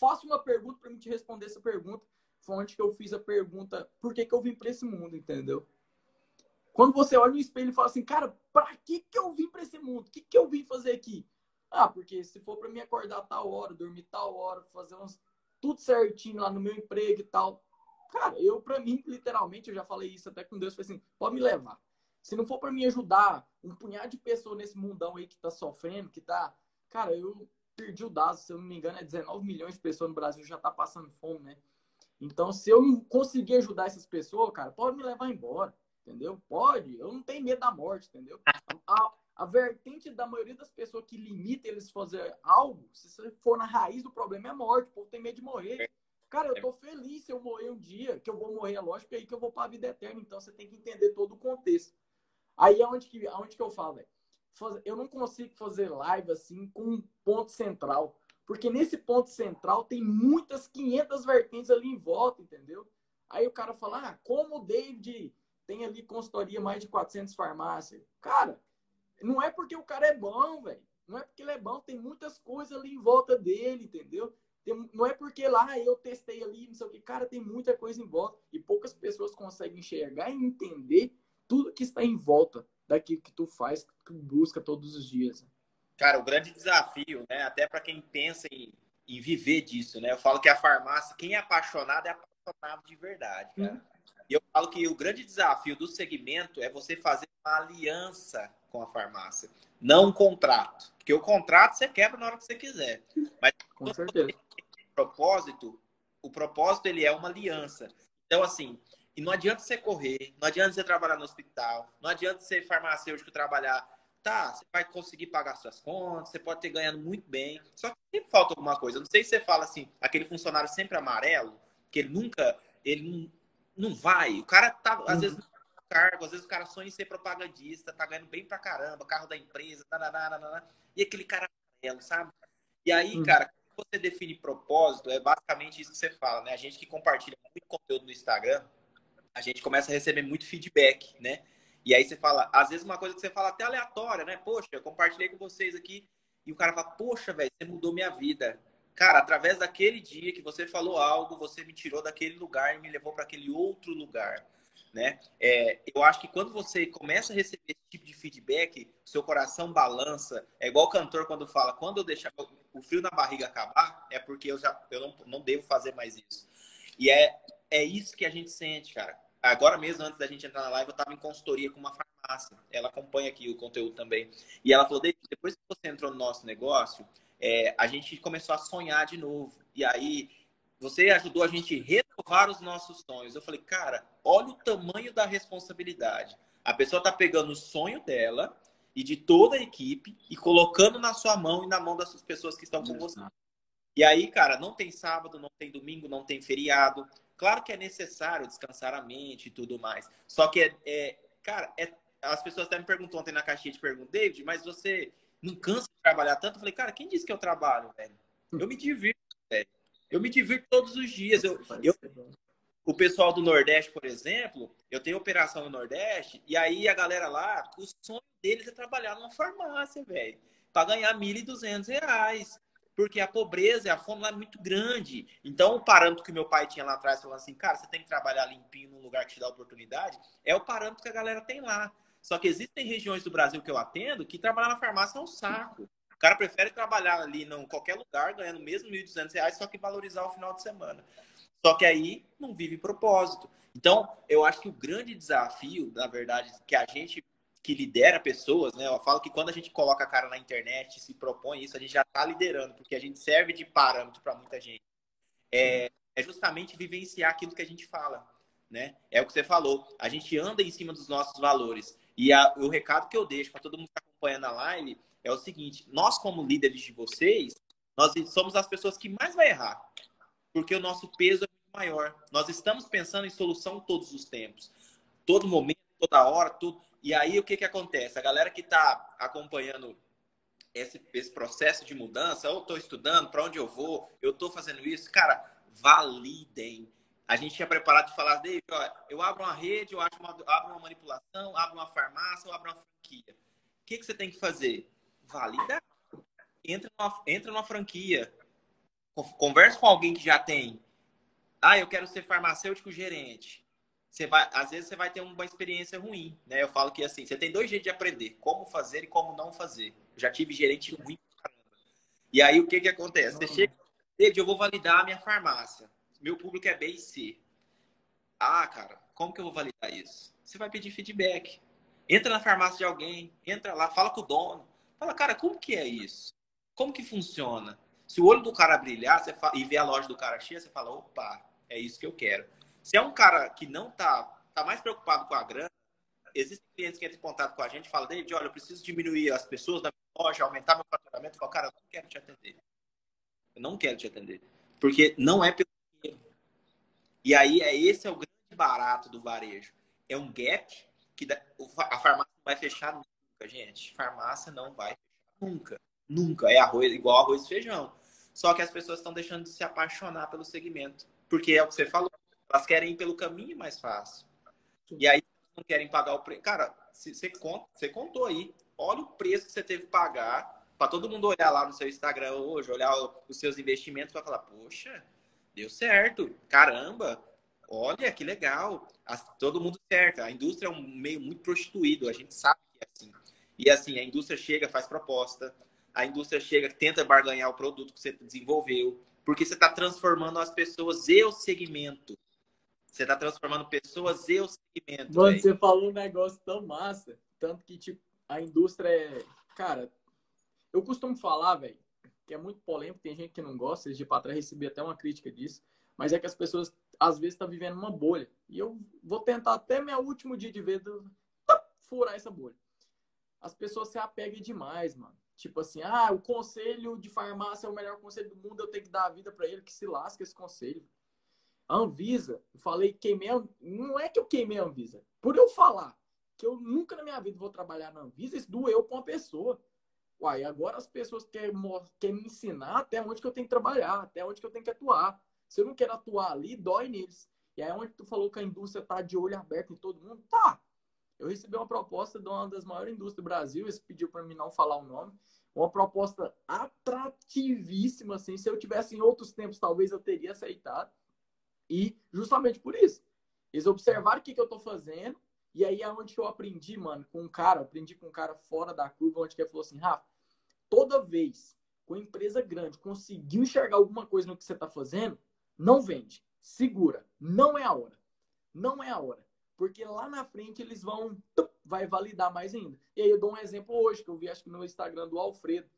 B: faço uma pergunta para me te responder essa pergunta. Foi onde que eu fiz a pergunta, por que, que eu vim para esse mundo, entendeu? Quando você olha no espelho e fala assim, cara, para que que eu vim para esse mundo? O que que eu vim fazer aqui? Ah, porque se for para mim acordar tal hora, dormir tal hora, fazer uns tudo certinho lá no meu emprego e tal. Cara, eu para mim, literalmente, eu já falei isso até com Deus, foi assim, pode me levar. Se não for para me ajudar um punhado de pessoas nesse mundão aí que tá sofrendo, que tá, cara, eu perdi o dado, se eu não me engano, é 19 milhões de pessoas no Brasil já tá passando fome, né? Então, se eu não conseguir ajudar essas pessoas, cara, pode me levar embora, entendeu? Pode, eu não tenho medo da morte, entendeu? A, a vertente da maioria das pessoas que limita eles fazer algo, se você for na raiz do problema, é morte, o povo tem medo de morrer. Cara, eu tô feliz se eu morrer um dia, que eu vou morrer, é lógico, é aí que eu vou para a vida eterna, então você tem que entender todo o contexto. Aí é onde que, aonde que eu falo, velho eu não consigo fazer live assim com um ponto central. Porque nesse ponto central tem muitas 500 vertentes ali em volta, entendeu? Aí o cara fala, ah, como o David tem ali consultoria mais de 400 farmácias. Cara, não é porque o cara é bom, velho. Não é porque ele é bom, tem muitas coisas ali em volta dele, entendeu? Tem, não é porque lá eu testei ali, não sei o que. Cara, tem muita coisa em volta. E poucas pessoas conseguem enxergar e entender tudo que está em volta daquilo que tu faz, que tu busca todos os dias.
A: Cara, o grande desafio, né? Até para quem pensa em, em, viver disso, né? Eu falo que a farmácia, quem é apaixonado é apaixonado de verdade, cara. Hum. E eu falo que o grande desafio do segmento é você fazer uma aliança com a farmácia, não um contrato. Porque o contrato você quebra na hora que você quiser. Mas
B: com certeza.
A: propósito, o propósito ele é uma aliança. Então, assim, e não adianta você correr, não adianta você trabalhar no hospital, não adianta ser farmacêutico trabalhar. Tá, você vai conseguir pagar suas contas, você pode ter ganhando muito bem, só que sempre falta alguma coisa. Não sei se você fala assim, aquele funcionário sempre amarelo, que ele nunca, ele não, não vai. O cara tá, às uhum. vezes, cargo, às vezes o cara sonha em ser propagandista, tá ganhando bem pra caramba, carro da empresa, nananana, e aquele cara amarelo, sabe? E aí, uhum. cara, quando você define propósito, é basicamente isso que você fala, né? A gente que compartilha muito conteúdo no Instagram, a gente começa a receber muito feedback, né? E aí você fala, às vezes uma coisa que você fala até aleatória, né? Poxa, eu compartilhei com vocês aqui e o cara fala, poxa, velho, você mudou minha vida. Cara, através daquele dia que você falou algo, você me tirou daquele lugar e me levou para aquele outro lugar, né? É, eu acho que quando você começa a receber esse tipo de feedback, seu coração balança. É igual o cantor quando fala, quando eu deixar o frio na barriga acabar, é porque eu já eu não, não devo fazer mais isso. E é, é isso que a gente sente, cara. Agora mesmo, antes da gente entrar na live, eu estava em consultoria com uma farmácia. Ela acompanha aqui o conteúdo também. E ela falou, depois que você entrou no nosso negócio, é, a gente começou a sonhar de novo. E aí, você ajudou a gente a renovar os nossos sonhos. Eu falei, cara, olha o tamanho da responsabilidade. A pessoa está pegando o sonho dela e de toda a equipe e colocando na sua mão e na mão das pessoas que estão com você. E aí, cara, não tem sábado, não tem domingo, não tem feriado. Claro que é necessário descansar a mente e tudo mais. Só que é, é cara, é, as pessoas até me perguntam ontem na caixinha de perguntas, David, mas você não cansa de trabalhar tanto? Eu falei, cara, quem disse que eu trabalho, velho? Eu me divirto. Eu me divirto todos os dias. Eu, eu, o pessoal do Nordeste, por exemplo, eu tenho operação no Nordeste, e aí a galera lá, o sonho deles é trabalhar numa farmácia, velho, para ganhar R$ 1.200 porque a pobreza e a fome lá é muito grande. Então, o parâmetro que meu pai tinha lá atrás, falando assim, cara, você tem que trabalhar limpinho num lugar que te dá oportunidade, é o parâmetro que a galera tem lá. Só que existem regiões do Brasil que eu atendo que trabalhar na farmácia é um saco. O cara prefere trabalhar ali em qualquer lugar, ganhando mesmo R$ 1.200, só que valorizar o final de semana. Só que aí não vive propósito. Então, eu acho que o grande desafio, na verdade, que a gente que lidera pessoas, né? Eu falo que quando a gente coloca a cara na internet, se propõe isso, a gente já está liderando, porque a gente serve de parâmetro para muita gente. É, é, justamente vivenciar aquilo que a gente fala, né? É o que você falou. A gente anda em cima dos nossos valores. E a, o recado que eu deixo para todo mundo que está acompanhando a live é o seguinte: nós, como líderes de vocês, nós somos as pessoas que mais vai errar, porque o nosso peso é maior. Nós estamos pensando em solução todos os tempos, todo momento, toda hora, tudo. E aí, o que, que acontece? A galera que está acompanhando esse, esse processo de mudança, ou estou estudando, para onde eu vou, eu estou fazendo isso, cara, validem. A gente tinha preparado de falar, David, ó, eu abro uma rede, eu abro uma, abro uma manipulação, abro uma farmácia, eu abro uma franquia. O que, que você tem que fazer? Validar. Entra numa, entra numa franquia. Conversa com alguém que já tem. Ah, eu quero ser farmacêutico gerente você vai, às vezes você vai ter uma experiência ruim, né? Eu falo que assim, você tem dois jeitos de aprender, como fazer e como não fazer. Eu já tive gerente ruim E aí o que que acontece? Você chega, eu vou validar a minha farmácia. Meu público é B e C. Ah, cara, como que eu vou validar isso? Você vai pedir feedback. Entra na farmácia de alguém, entra lá, fala com o dono. Fala, cara, como que é isso? Como que funciona? Se o olho do cara brilhar você fala, e ver a loja do cara cheia, você fala, opa, é isso que eu quero. Se é um cara que não tá, tá mais preocupado com a grana, existem clientes que entram em contato com a gente e falam, David, olha, eu preciso diminuir as pessoas da minha loja, aumentar meu faturamento. Eu falo, cara, eu não quero te atender. Eu não quero te atender. Porque não é pelo dinheiro. E aí, é, esse é o grande barato do varejo. É um gap que a farmácia vai fechar nunca, gente. Farmácia não vai fechar nunca. Nunca. É arroz, igual arroz e feijão. Só que as pessoas estão deixando de se apaixonar pelo segmento. Porque é o que você falou, elas querem ir pelo caminho mais fácil. E aí não querem pagar o preço. Cara, você, conta, você contou aí. Olha o preço que você teve que pagar para todo mundo olhar lá no seu Instagram hoje, olhar os seus investimentos para falar, poxa, deu certo. Caramba, olha que legal, todo mundo certo. A indústria é um meio muito prostituído, a gente sabe. E assim, a indústria chega, faz proposta, a indústria chega, tenta barganhar o produto que você desenvolveu, porque você está transformando as pessoas e o segmento. Você está transformando pessoas e o segmento.
B: Mano, véio. você falou um negócio tão massa, tanto que tipo, a indústria é. Cara, eu costumo falar, velho, que é muito polêmico, tem gente que não gosta, de para trás recebi até uma crítica disso, mas é que as pessoas às vezes estão tá vivendo uma bolha. E eu vou tentar até meu último dia de vida furar essa bolha. As pessoas se apegam demais, mano. Tipo assim, ah, o conselho de farmácia é o melhor conselho do mundo, eu tenho que dar a vida para ele, que se lasca esse conselho. A Anvisa, eu falei, queimei, não é que eu queimei a Anvisa. Por eu falar que eu nunca na minha vida vou trabalhar na Anvisa, isso doeu para uma pessoa. Uai, agora as pessoas querem, querem me ensinar até onde que eu tenho que trabalhar, até onde que eu tenho que atuar. Se eu não quero atuar ali, dói neles. E aí onde tu falou que a indústria tá de olho aberto em todo mundo, tá. Eu recebi uma proposta de uma das maiores indústrias do Brasil, eles pediu para mim não falar o nome. Uma proposta atrativíssima, assim. Se eu tivesse em outros tempos, talvez eu teria aceitado. E justamente por isso. Eles observaram o que, que eu tô fazendo. E aí é onde eu aprendi, mano, com um cara, aprendi com um cara fora da curva, onde que ele falou assim, Rafa, toda vez que uma empresa grande conseguiu enxergar alguma coisa no que você tá fazendo, não vende. Segura. Não é a hora. Não é a hora. Porque lá na frente eles vão vai validar mais ainda. E aí eu dou um exemplo hoje, que eu vi acho que no Instagram do Alfredo,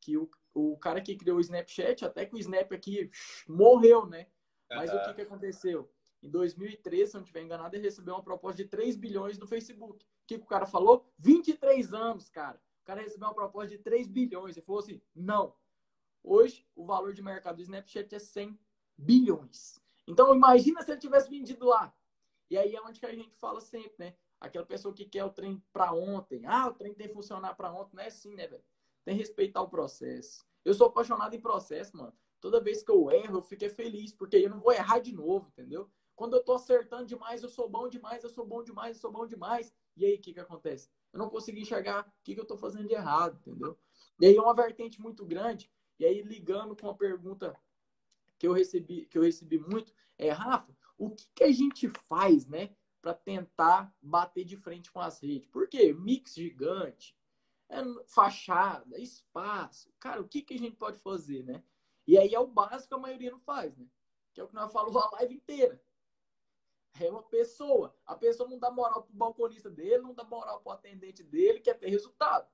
B: que o, o cara que criou o Snapchat, até que o Snap aqui morreu, né? Mas uhum. o que, que aconteceu? Em 2013, se eu não estiver enganado, ele recebeu uma proposta de 3 bilhões do Facebook. O que, que o cara falou? 23 anos, cara. O cara recebeu uma proposta de 3 bilhões. Ele falou assim: não. Hoje, o valor de mercado do Snapchat é 100 bilhões. Então, imagina se ele tivesse vendido lá. E aí é onde que a gente fala sempre, né? Aquela pessoa que quer o trem para ontem. Ah, o trem tem que funcionar para ontem. Não é assim, né, velho? Tem que respeitar o processo. Eu sou apaixonado em processo, mano. Toda vez que eu erro, eu fico feliz, porque eu não vou errar de novo, entendeu? Quando eu tô acertando demais, eu sou bom demais, eu sou bom demais, eu sou bom demais. E aí, o que que acontece? Eu não consigo enxergar o que, que eu tô fazendo de errado, entendeu? E aí é uma vertente muito grande. E aí, ligando com a pergunta que eu recebi, que eu recebi muito, é, Rafa, o que, que a gente faz, né, para tentar bater de frente com as redes? Por quê? Mix gigante, é, fachada, espaço. Cara, o que, que a gente pode fazer, né? E aí é o básico que a maioria não faz, né? Que é o que nós falamos a live inteira. É uma pessoa. A pessoa não dá moral pro balconista dele, não dá moral pro atendente dele, quer ter resultado.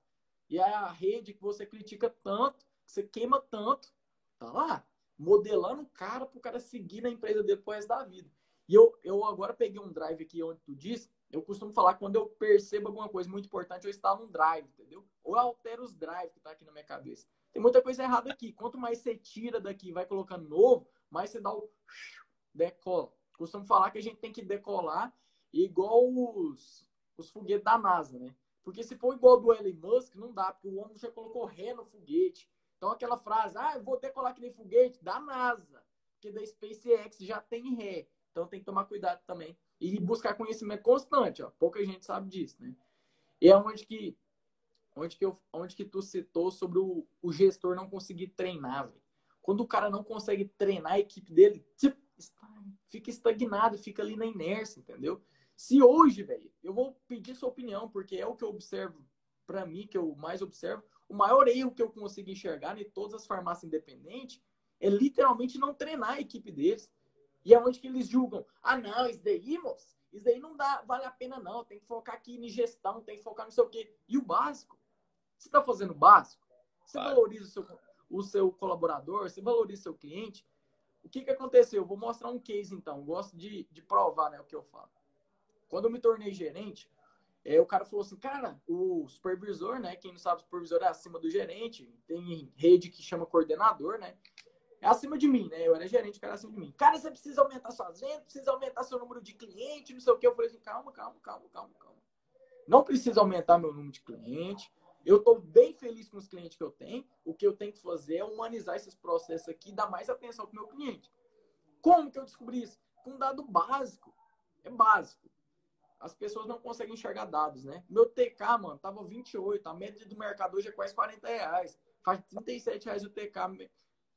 B: E aí a rede que você critica tanto, que você queima tanto, tá lá modelando o cara para o cara seguir na empresa depois da vida. E eu, eu agora peguei um drive aqui onde tu disse, eu costumo falar que quando eu percebo alguma coisa muito importante, eu instalo um drive, entendeu? Ou eu altero os drives que tá aqui na minha cabeça. Tem muita coisa errada aqui. Quanto mais você tira daqui e vai colocando novo, mais você dá o decola. Costumo falar que a gente tem que decolar igual os, os foguetes da NASA, né? Porque se for igual do Elon Musk, não dá, porque o homem já colocou ré no foguete, então aquela frase, ah, eu vou decolar que nem foguete, da NASA, porque da SpaceX já tem ré. Então tem que tomar cuidado também. E buscar conhecimento constante, ó. Pouca gente sabe disso, né? E é onde que, onde que, eu, onde que tu citou sobre o, o gestor não conseguir treinar. Quando o cara não consegue treinar a equipe dele, tipo, fica estagnado, fica ali na inércia, entendeu? Se hoje, velho, eu vou pedir sua opinião, porque é o que eu observo para mim, que eu mais observo, o maior erro que eu consigo enxergar em todas as farmácias independentes é literalmente não treinar a equipe deles. E é onde que eles julgam. Ah, não, isso daí, moço, isso daí não dá, vale a pena não. Tem que focar aqui em gestão, tem que focar no sei o quê. E o básico? Você está fazendo o básico? Você claro. valoriza o seu, o seu colaborador, você valoriza o seu cliente. O que, que aconteceu? Eu vou mostrar um case, então. Eu gosto de, de provar né, o que eu falo. Quando eu me tornei gerente, é, o cara falou assim, cara, o supervisor, né? Quem não sabe, o supervisor é acima do gerente, tem rede que chama coordenador, né? É acima de mim, né? Eu era gerente, o cara é acima de mim. Cara, você precisa aumentar suas vendas, precisa aumentar seu número de clientes, não sei o que. Eu falei assim, calma, calma, calma, calma, calma. Não precisa aumentar meu número de clientes. Eu estou bem feliz com os clientes que eu tenho. O que eu tenho que fazer é humanizar esses processos aqui e dar mais atenção para o meu cliente. Como que eu descobri isso? Com um dado básico. É básico as pessoas não conseguem enxergar dados, né? Meu TK, mano, tava 28, a média do mercado hoje é quase 40 reais. Faz 37 reais o TK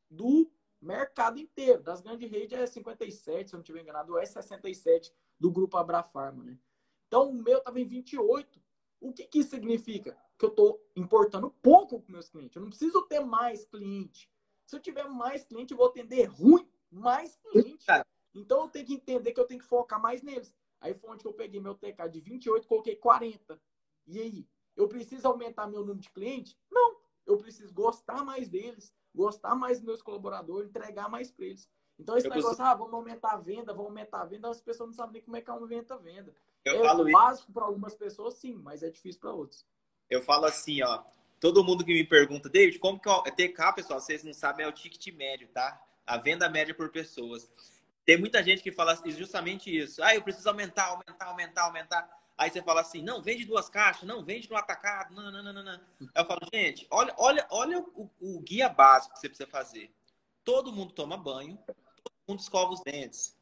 B: do Mercado inteiro. Das grandes redes é 57, se eu não estiver enganado, é 67 do grupo Abrafarma, né? Então o meu estava em 28. O que, que isso significa? Que eu estou importando pouco com meus clientes. Eu não preciso ter mais cliente. Se eu tiver mais cliente, eu vou atender ruim mais cliente. Então eu tenho que entender que eu tenho que focar mais neles. Aí foi onde eu peguei meu TK de 28 coloquei 40. E aí? Eu preciso aumentar meu número de clientes? Não. Eu preciso gostar mais deles, gostar mais dos meus colaboradores, entregar mais para eles. Então, esse eu negócio, ah, vamos aumentar a venda, vamos aumentar a venda, as pessoas não sabem nem como é que aumenta a venda. Eu é falo básico para algumas pessoas, sim, mas é difícil para outros.
A: Eu falo assim, ó. Todo mundo que me pergunta, David, como que é TK, pessoal, vocês não sabem, é o ticket médio, tá? A venda média por pessoas. Tem muita gente que fala justamente isso. Ah, eu preciso aumentar, aumentar, aumentar, aumentar. Aí você fala assim, não, vende duas caixas, não, vende no atacado, não, não, não, não. não. Eu falo, gente, olha, olha, olha o, o guia básico que você precisa fazer. Todo mundo toma banho, todo mundo escova os dentes.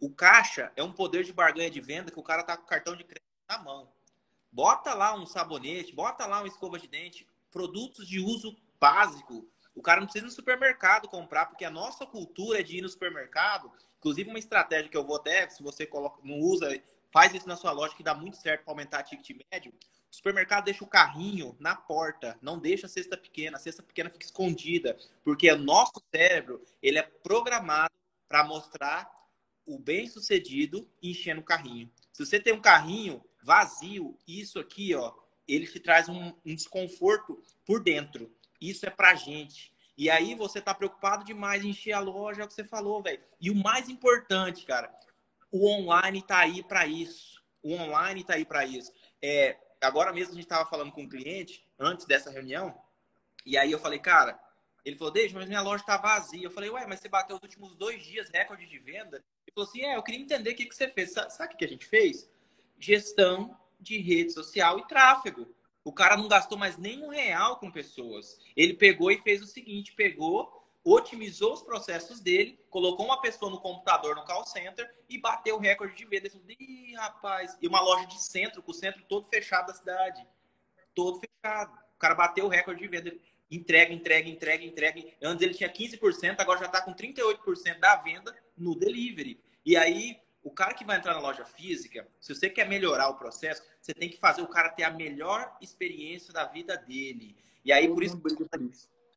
A: O caixa é um poder de barganha de venda que o cara tá com o cartão de crédito na mão. Bota lá um sabonete, bota lá uma escova de dente, produtos de uso básico. O cara não precisa ir no supermercado comprar, porque a nossa cultura é de ir no supermercado Inclusive, uma estratégia que eu vou até, se você coloca, não usa, faz isso na sua loja, que dá muito certo para aumentar a ticket médio. O supermercado deixa o carrinho na porta, não deixa a cesta pequena. A cesta pequena fica escondida, porque o nosso cérebro ele é programado para mostrar o bem-sucedido enchendo o carrinho. Se você tem um carrinho vazio, isso aqui, ó, ele te traz um, um desconforto por dentro. Isso é para gente. E aí você tá preocupado demais em encher a loja, é o que você falou, velho. E o mais importante, cara, o online tá aí para isso. O online tá aí para isso. É, agora mesmo a gente tava falando com um cliente antes dessa reunião, e aí eu falei, cara, ele falou, Deixa, mas minha loja tá vazia. Eu falei, ué, mas você bateu os últimos dois dias recorde de venda? Ele falou assim, é, eu queria entender o que, que você fez. Sabe o que a gente fez? Gestão de rede social e tráfego. O cara não gastou mais nenhum real com pessoas. Ele pegou e fez o seguinte: pegou, otimizou os processos dele, colocou uma pessoa no computador no call center e bateu o recorde de venda. Ele falou, Ih, rapaz, e uma loja de centro, com o centro todo fechado da cidade. Todo fechado. O cara bateu o recorde de venda. Entrega, entrega, entrega, entrega. Antes ele tinha 15%, agora já está com 38% da venda no delivery. E aí o cara que vai entrar na loja física, se você quer melhorar o processo, você tem que fazer o cara ter a melhor experiência da vida dele. E aí, por isso,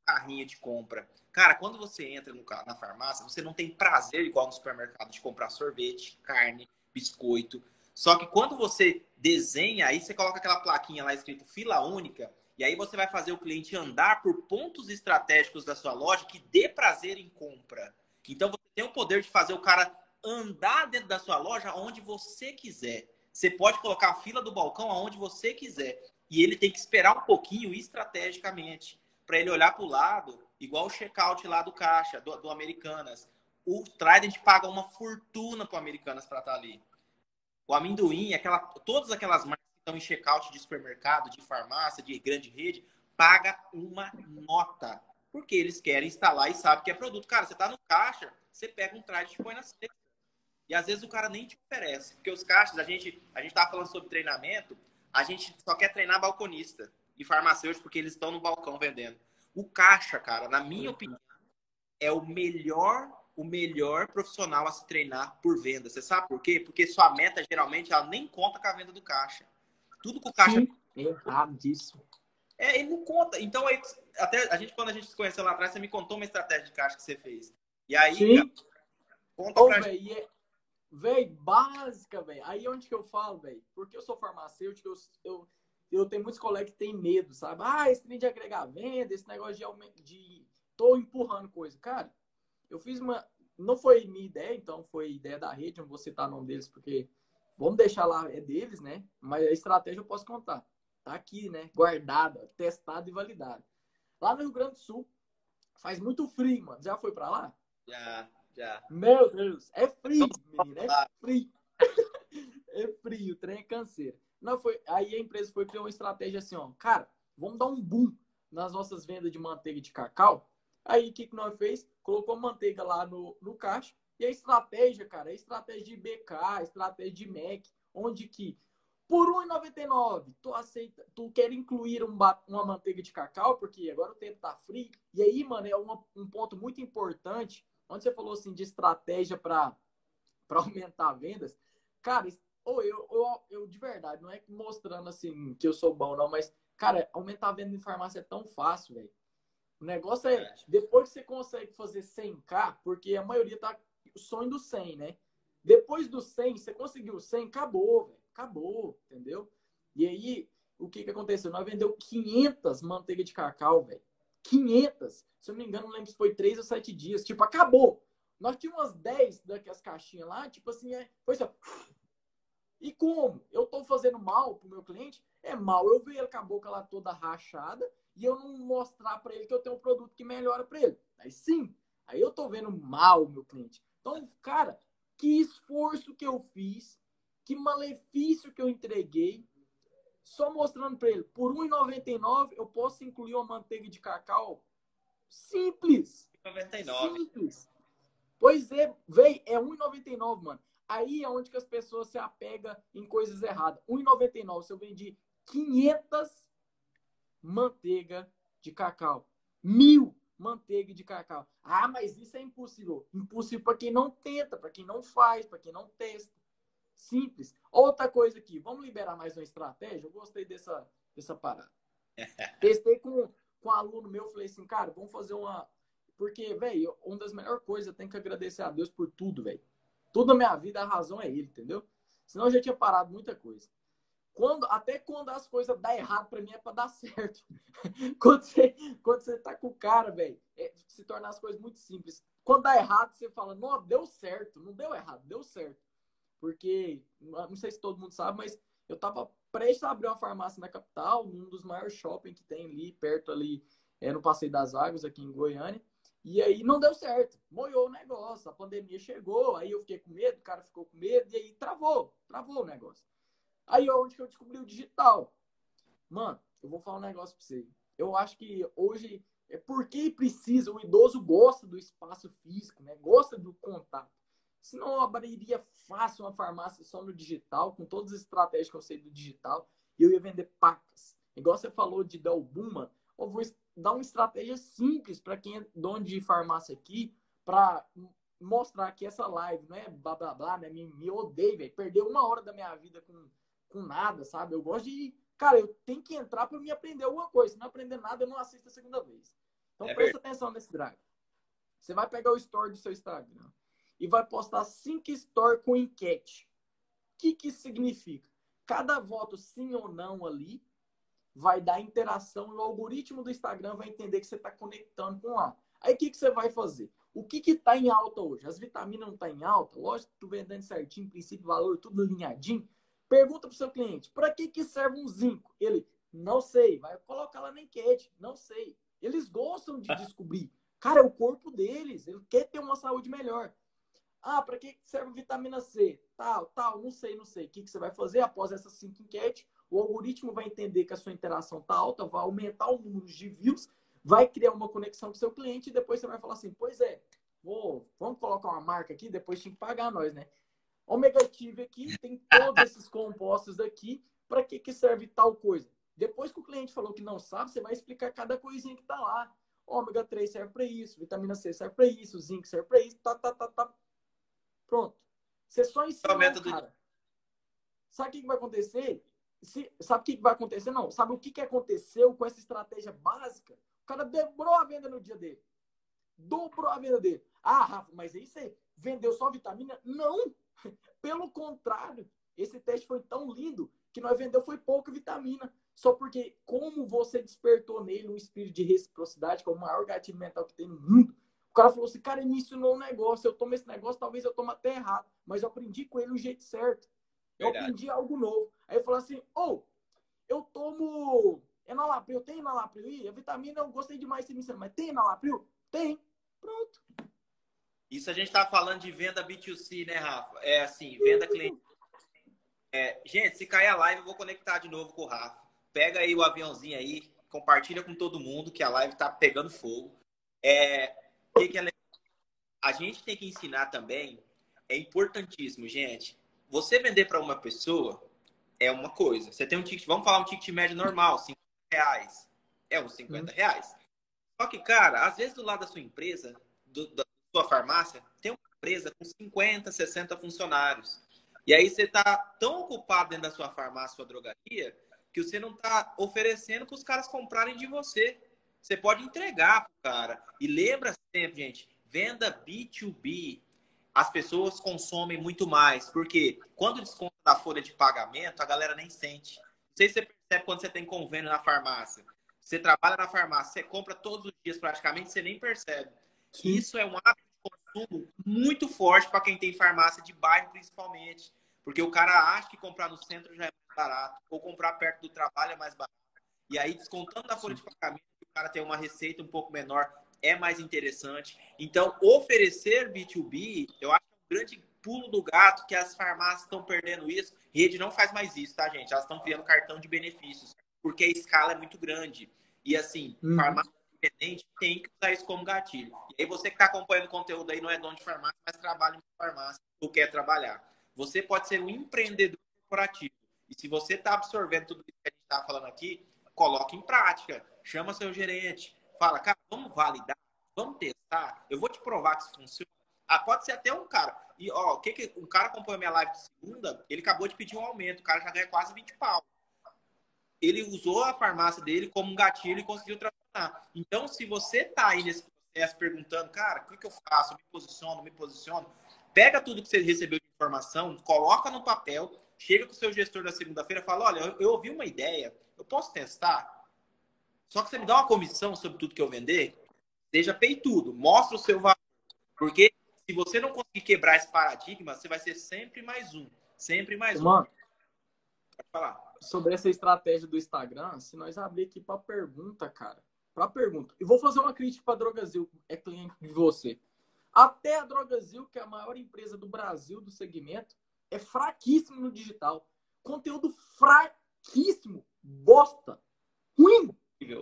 A: carrinho de compra. Cara, quando você entra no, na farmácia, você não tem prazer igual no supermercado de comprar sorvete, carne, biscoito. Só que quando você desenha, aí você coloca aquela plaquinha lá escrito fila única, e aí você vai fazer o cliente andar por pontos estratégicos da sua loja que dê prazer em compra. Então você tem o poder de fazer o cara andar dentro da sua loja onde você quiser. Você pode colocar a fila do balcão aonde você quiser. E ele tem que esperar um pouquinho estrategicamente para ele olhar para o lado, igual o checkout lá do caixa, do, do Americanas. O Trident paga uma fortuna para o Americanas para estar tá ali. O amendoim, aquela, todas aquelas marcas que estão em checkout de supermercado, de farmácia, de grande rede, paga uma nota. Porque eles querem instalar e sabem que é produto. Cara, você está no caixa, você pega um Trident e põe na cesta. E às vezes o cara nem te oferece. Porque os caixas, a gente, a gente tava falando sobre treinamento, a gente só quer treinar balconista e farmacêutico porque eles estão no balcão vendendo. O caixa, cara, na minha opinião, é o melhor, o melhor profissional a se treinar por venda. Você sabe por quê? Porque sua meta geralmente ela nem conta com a venda do caixa. Tudo que o caixa Sim,
B: errado disso.
A: É, ele não conta. Então aí até a gente quando a gente se conheceu lá atrás, você me contou uma estratégia de caixa que você fez. E aí,
B: Sim. conta Ô, pra véio, gente. É Véi, básica, velho. Aí onde que eu falo, velho? Porque eu sou farmacêutico, eu, eu, eu tenho muitos colegas que têm medo, sabe? Ah, esse trem de agregar venda, esse negócio de, de tô empurrando coisa. Cara, eu fiz uma. Não foi minha ideia, então foi ideia da rede, não vou citar o nome deles, porque vamos deixar lá, é deles, né? Mas a estratégia eu posso contar. Tá aqui, né? Guardada, testada e validada. Lá no Rio Grande do Sul, faz muito frio, mano. Já foi pra lá?
A: Já. Já.
B: Meu Deus, é frio, menino, é frio. é frio, o trem é canseiro. Não foi, aí a empresa foi criar uma estratégia assim, ó, cara, vamos dar um boom nas nossas vendas de manteiga de cacau. Aí o que, que nós fez? Colocou manteiga lá no, no caixa. E a estratégia, cara, é estratégia de BK, estratégia de Mac, onde que Por R$1,99, tu aceita, tu quer incluir um, uma manteiga de cacau, porque agora o tempo tá frio. E aí, mano, é uma, um ponto muito importante, onde você falou assim de estratégia para aumentar vendas. Cara, ou eu, eu, eu, de verdade, não é mostrando assim que eu sou bom, não, mas, cara, aumentar a venda em farmácia é tão fácil, velho. O negócio é, depois que você consegue fazer 100k, porque a maioria tá o sonho do 100, né? Depois do 100, você conseguiu 100, acabou, velho. Acabou, entendeu? E aí, o que que aconteceu? Nós vendeu 500 manteiga de cacau, velho. 500. Se eu não me engano, não lembro se foi 3 ou 7 dias. Tipo, acabou. Nós tínhamos umas 10 daquelas caixinhas lá, tipo assim, é, foi assim, e como? Eu estou fazendo mal pro meu cliente? É mal eu ver ele com a boca lá toda rachada e eu não mostrar para ele que eu tenho um produto que melhora para ele. Aí sim, aí eu estou vendo mal o meu cliente. Então, cara, que esforço que eu fiz, que malefício que eu entreguei, só mostrando para ele, por R$1,99 eu posso incluir uma manteiga de cacau simples.
A: 99.
B: Simples. Pois é, véi, é R$1,99, mano. Aí é onde que as pessoas se apegam em coisas erradas. R$1,99 se eu vendi 500 manteiga de cacau. Mil manteiga de cacau. Ah, mas isso é impossível. Impossível para quem não tenta, para quem não faz, para quem não testa. Simples. Outra coisa aqui, vamos liberar mais uma estratégia? Eu gostei dessa, dessa parada. Testei com, com um aluno meu, falei assim, cara, vamos fazer uma. Porque, velho, uma das melhores coisas, eu tenho que agradecer a Deus por tudo, velho. Tudo na minha vida, a razão é ele, entendeu? Senão eu já tinha parado muita coisa. Quando, até quando as coisas dão errado para mim é para dar certo. quando, você, quando você tá com o cara, velho, é, se torna as coisas muito simples. Quando dá errado, você fala, não, deu certo. Não deu errado, deu certo. Porque, não sei se todo mundo sabe, mas eu tava prestes a abrir uma farmácia na capital, num dos maiores shopping que tem ali, perto ali, é, no Passeio das Águas, aqui em Goiânia. E aí não deu certo, moiou o negócio, a pandemia chegou, aí eu fiquei com medo, o cara ficou com medo, e aí travou, travou o negócio. Aí é onde que eu descobri o digital. Mano, eu vou falar um negócio pra você. Eu acho que hoje é porque precisa, o idoso gosta do espaço físico, né? Gosta do contato. Senão eu abriria fácil uma farmácia só no digital, com todas as estratégias que eu sei do digital, e eu ia vender pacas. Igual você falou de mano, eu vou dar uma estratégia simples para quem é dono de farmácia aqui, para mostrar que essa live não é blá blá blá, né? Me, me odeio, velho. Perdeu uma hora da minha vida com, com nada, sabe? Eu gosto de. Cara, eu tenho que entrar para me aprender alguma coisa. Se não aprender nada, eu não assisto a segunda vez. Então é presta atenção nesse drive. Você vai pegar o story do seu Instagram e vai postar cinco stories com enquete. O que, que significa? Cada voto sim ou não ali vai dar interação e o algoritmo do Instagram vai entender que você está conectando com lá. Aí o que, que você vai fazer? O que está em alta hoje? As vitaminas não estão tá em alta? Lógico que tu vendendo certinho, princípio, valor, tudo alinhadinho. Pergunta para o seu cliente, para que, que serve um zinco? Ele, não sei. Vai colocar lá na enquete, não sei. Eles gostam de descobrir. Cara, é o corpo deles. Ele quer ter uma saúde melhor. Ah, para que serve vitamina C? Tal, tal, não sei, não sei. O que, que você vai fazer após essas cinco enquetes? o algoritmo vai entender que a sua interação está alta, vai aumentar o número de views, vai criar uma conexão com o seu cliente e depois você vai falar assim, pois é, vou, vamos colocar uma marca aqui, depois tem que pagar nós, né? Ômega Tive aqui tem todos esses compostos aqui, para que, que serve tal coisa? Depois que o cliente falou que não sabe, você vai explicar cada coisinha que está lá. Ômega 3 serve para isso, vitamina C serve para isso, zinco serve para isso, tá, tá, tá, tá. Pronto. Você só ensina o cara. Sabe o que vai acontecer? se, sabe o que vai acontecer? Não. Sabe o que, que aconteceu com essa estratégia básica? O cara dobrou a venda no dia dele. Dobrou a venda dele. Ah, Rafa, mas aí você vendeu só vitamina? Não. Pelo contrário. Esse teste foi tão lindo que nós vendeu foi pouca vitamina. Só porque, como você despertou nele um espírito de reciprocidade, que é o maior gatilho mental que tem no mundo, o cara falou assim: cara, ele me ensinou um negócio. Eu tomo esse negócio, talvez eu tome até errado, mas eu aprendi com ele o jeito certo. Eu Verdade. aprendi algo novo. Aí eu falo assim, ou oh, eu tomo enalapril, tem enalapril aí? A vitamina eu gostei demais de me mas tem enalapril? Tem. Pronto.
A: Isso a gente tá falando de venda B2C, né, Rafa? É assim, venda cliente. É, gente, se cair a live, eu vou conectar de novo com o Rafa. Pega aí o aviãozinho aí, compartilha com todo mundo que a live tá pegando fogo. É, que que é... A gente tem que ensinar também, é importantíssimo, gente. Você vender para uma pessoa, é uma coisa. Você tem um ticket, vamos falar um ticket médio normal, 50 reais. É uns 50 hum. reais. Só que, cara, às vezes do lado da sua empresa, do, da sua farmácia, tem uma empresa com 50, 60 funcionários. E aí você tá tão ocupado dentro da sua farmácia, sua drogaria, que você não tá oferecendo para os caras comprarem de você. Você pode entregar pro cara. E lembra sempre, gente, venda B2B. As pessoas consomem muito mais. Porque quando desconta da folha de pagamento, a galera nem sente. Não sei se você percebe quando você tem convênio na farmácia. Você trabalha na farmácia, você compra todos os dias praticamente, você nem percebe. Sim. Isso é um hábito de consumo muito forte para quem tem farmácia de bairro, principalmente. Porque o cara acha que comprar no centro já é mais barato, ou comprar perto do trabalho é mais barato. E aí, descontando da folha de pagamento, cara tem uma receita um pouco menor, é mais interessante. Então, oferecer B2B, eu acho que é um grande pulo do gato que as farmácias estão perdendo isso. Rede não faz mais isso, tá, gente? Elas estão criando cartão de benefícios, porque a escala é muito grande. E assim, uhum. farmácia independente tem que usar isso como gatilho. E aí você que está acompanhando o conteúdo aí não é dono de farmácia, mas trabalha em farmácia ou quer trabalhar. Você pode ser um empreendedor corporativo. E se você está absorvendo tudo isso que a gente está falando aqui, coloque em prática. Chama seu gerente. Fala, cara, vamos validar, vamos testar. Eu vou te provar que isso funciona. Ah, pode ser até um cara. E, ó, o que que um cara acompanhou minha live de segunda, ele acabou de pedir um aumento. O cara já ganha quase 20 pau. Ele usou a farmácia dele como um gatilho e conseguiu trabalhar. Então, se você tá aí nesse processo perguntando, cara, o que, que eu faço? Me posiciono, me posiciono. Pega tudo que você recebeu de informação, coloca no papel, chega com o seu gestor da segunda-feira fala: olha, eu, eu ouvi uma ideia, eu posso testar? Só que você me dá uma comissão sobre tudo que eu vender, seja peitudo, mostra o seu valor. Porque se você não conseguir quebrar esse paradigma, você vai ser sempre mais um. Sempre mais Mano, um.
B: Pode falar. Sobre essa estratégia do Instagram, se nós abrir aqui para pergunta, cara. Para pergunta. E vou fazer uma crítica para Drogazil, é cliente de você. Até a Drogazil, que é a maior empresa do Brasil do segmento, é fraquíssimo no digital. Conteúdo fraquíssimo. Bosta. Ruim.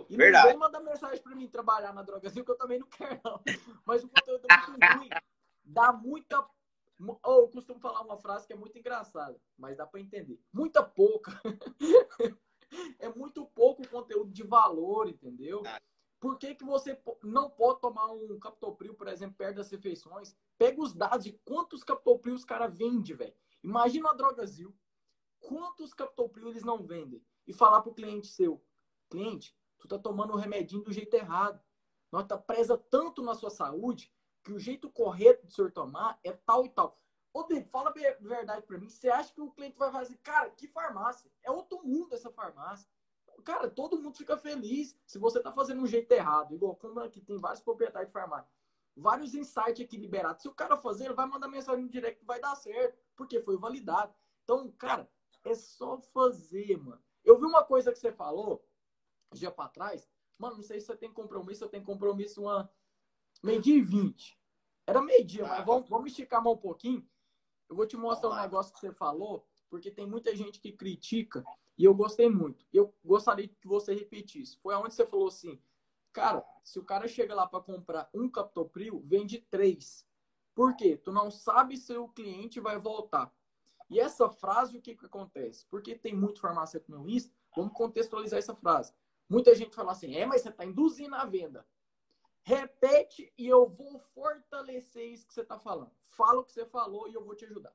B: E Verdade. não vem mandar mensagem para mim trabalhar na Drogazil, que eu também não quero, não. Mas o conteúdo é muito ruim. Dá muita. Oh, eu costumo falar uma frase que é muito engraçada, mas dá para entender. Muita pouca. é muito pouco conteúdo de valor, entendeu? Por que, que você não pode tomar um Captopril, por exemplo, perto das refeições? Pega os dados de quantos Captopril os caras vendem, velho. Imagina a Drogazil. Quantos Captopril eles não vendem? E falar pro cliente seu, cliente, tu tá tomando o remedinho do jeito errado. Nós tá presa tanto na sua saúde que o jeito correto de senhor tomar é tal e tal. Ô, David, fala a verdade para mim. Você acha que o cliente vai fazer, cara, que farmácia? É outro mundo essa farmácia. Cara, todo mundo fica feliz se você tá fazendo um jeito errado. Igual como aqui tem vários proprietários de farmácia. Vários insights aqui liberados. Se o cara fazer, ele vai mandar mensagem no direct que vai dar certo. Porque foi validado. Então, cara, é só fazer, mano. Eu vi uma coisa que você falou dia para trás. Mano, não sei se você tem compromisso, eu tenho compromisso uma meio-dia e vinte. Era meio-dia, mas vamos, vamos esticar mais um pouquinho. Eu vou te mostrar um negócio que você falou, porque tem muita gente que critica e eu gostei muito. Eu gostaria que você repetisse. Foi aonde você falou assim, cara, se o cara chega lá para comprar um Captopril, vende três. Por quê? Tu não sabe se o cliente vai voltar. E essa frase, o que, que acontece? Porque tem muito farmacêutico isso, vamos contextualizar essa frase. Muita gente fala assim, é, mas você está induzindo a venda. Repete e eu vou fortalecer isso que você está falando. Fala o que você falou e eu vou te ajudar.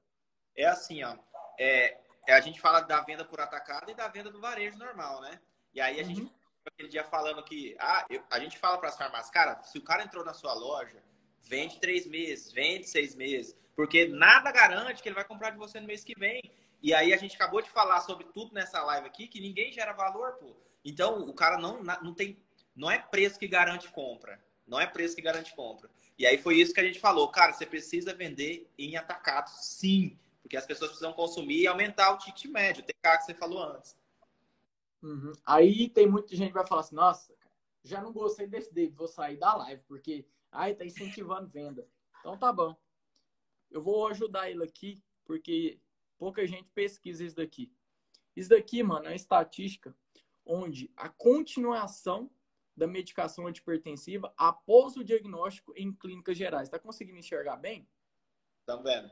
A: É assim, ó. É, é, a gente fala da venda por atacado e da venda do varejo normal, né? E aí a uhum. gente aquele dia falando que ah, eu, a gente fala para as farmácias, cara, se o cara entrou na sua loja, vende três meses, vende seis meses, porque nada garante que ele vai comprar de você no mês que vem. E aí a gente acabou de falar sobre tudo nessa live aqui, que ninguém gera valor, pô. Então o cara não, não tem. Não é preço que garante compra. Não é preço que garante compra. E aí foi isso que a gente falou. Cara, você precisa vender em atacado, sim. Porque as pessoas precisam consumir e aumentar o ticket médio, o TK que você falou antes.
B: Uhum. Aí tem muita gente que vai falar assim, nossa, já não gostei desse David, vou sair da live, porque ai, tá incentivando venda. Então tá bom. Eu vou ajudar ele aqui, porque pouca gente pesquisa isso daqui. Isso daqui, mano, é uma estatística onde a continuação da medicação antipertensiva após o diagnóstico em clínicas gerais. Está conseguindo enxergar bem?
A: Estamos vendo.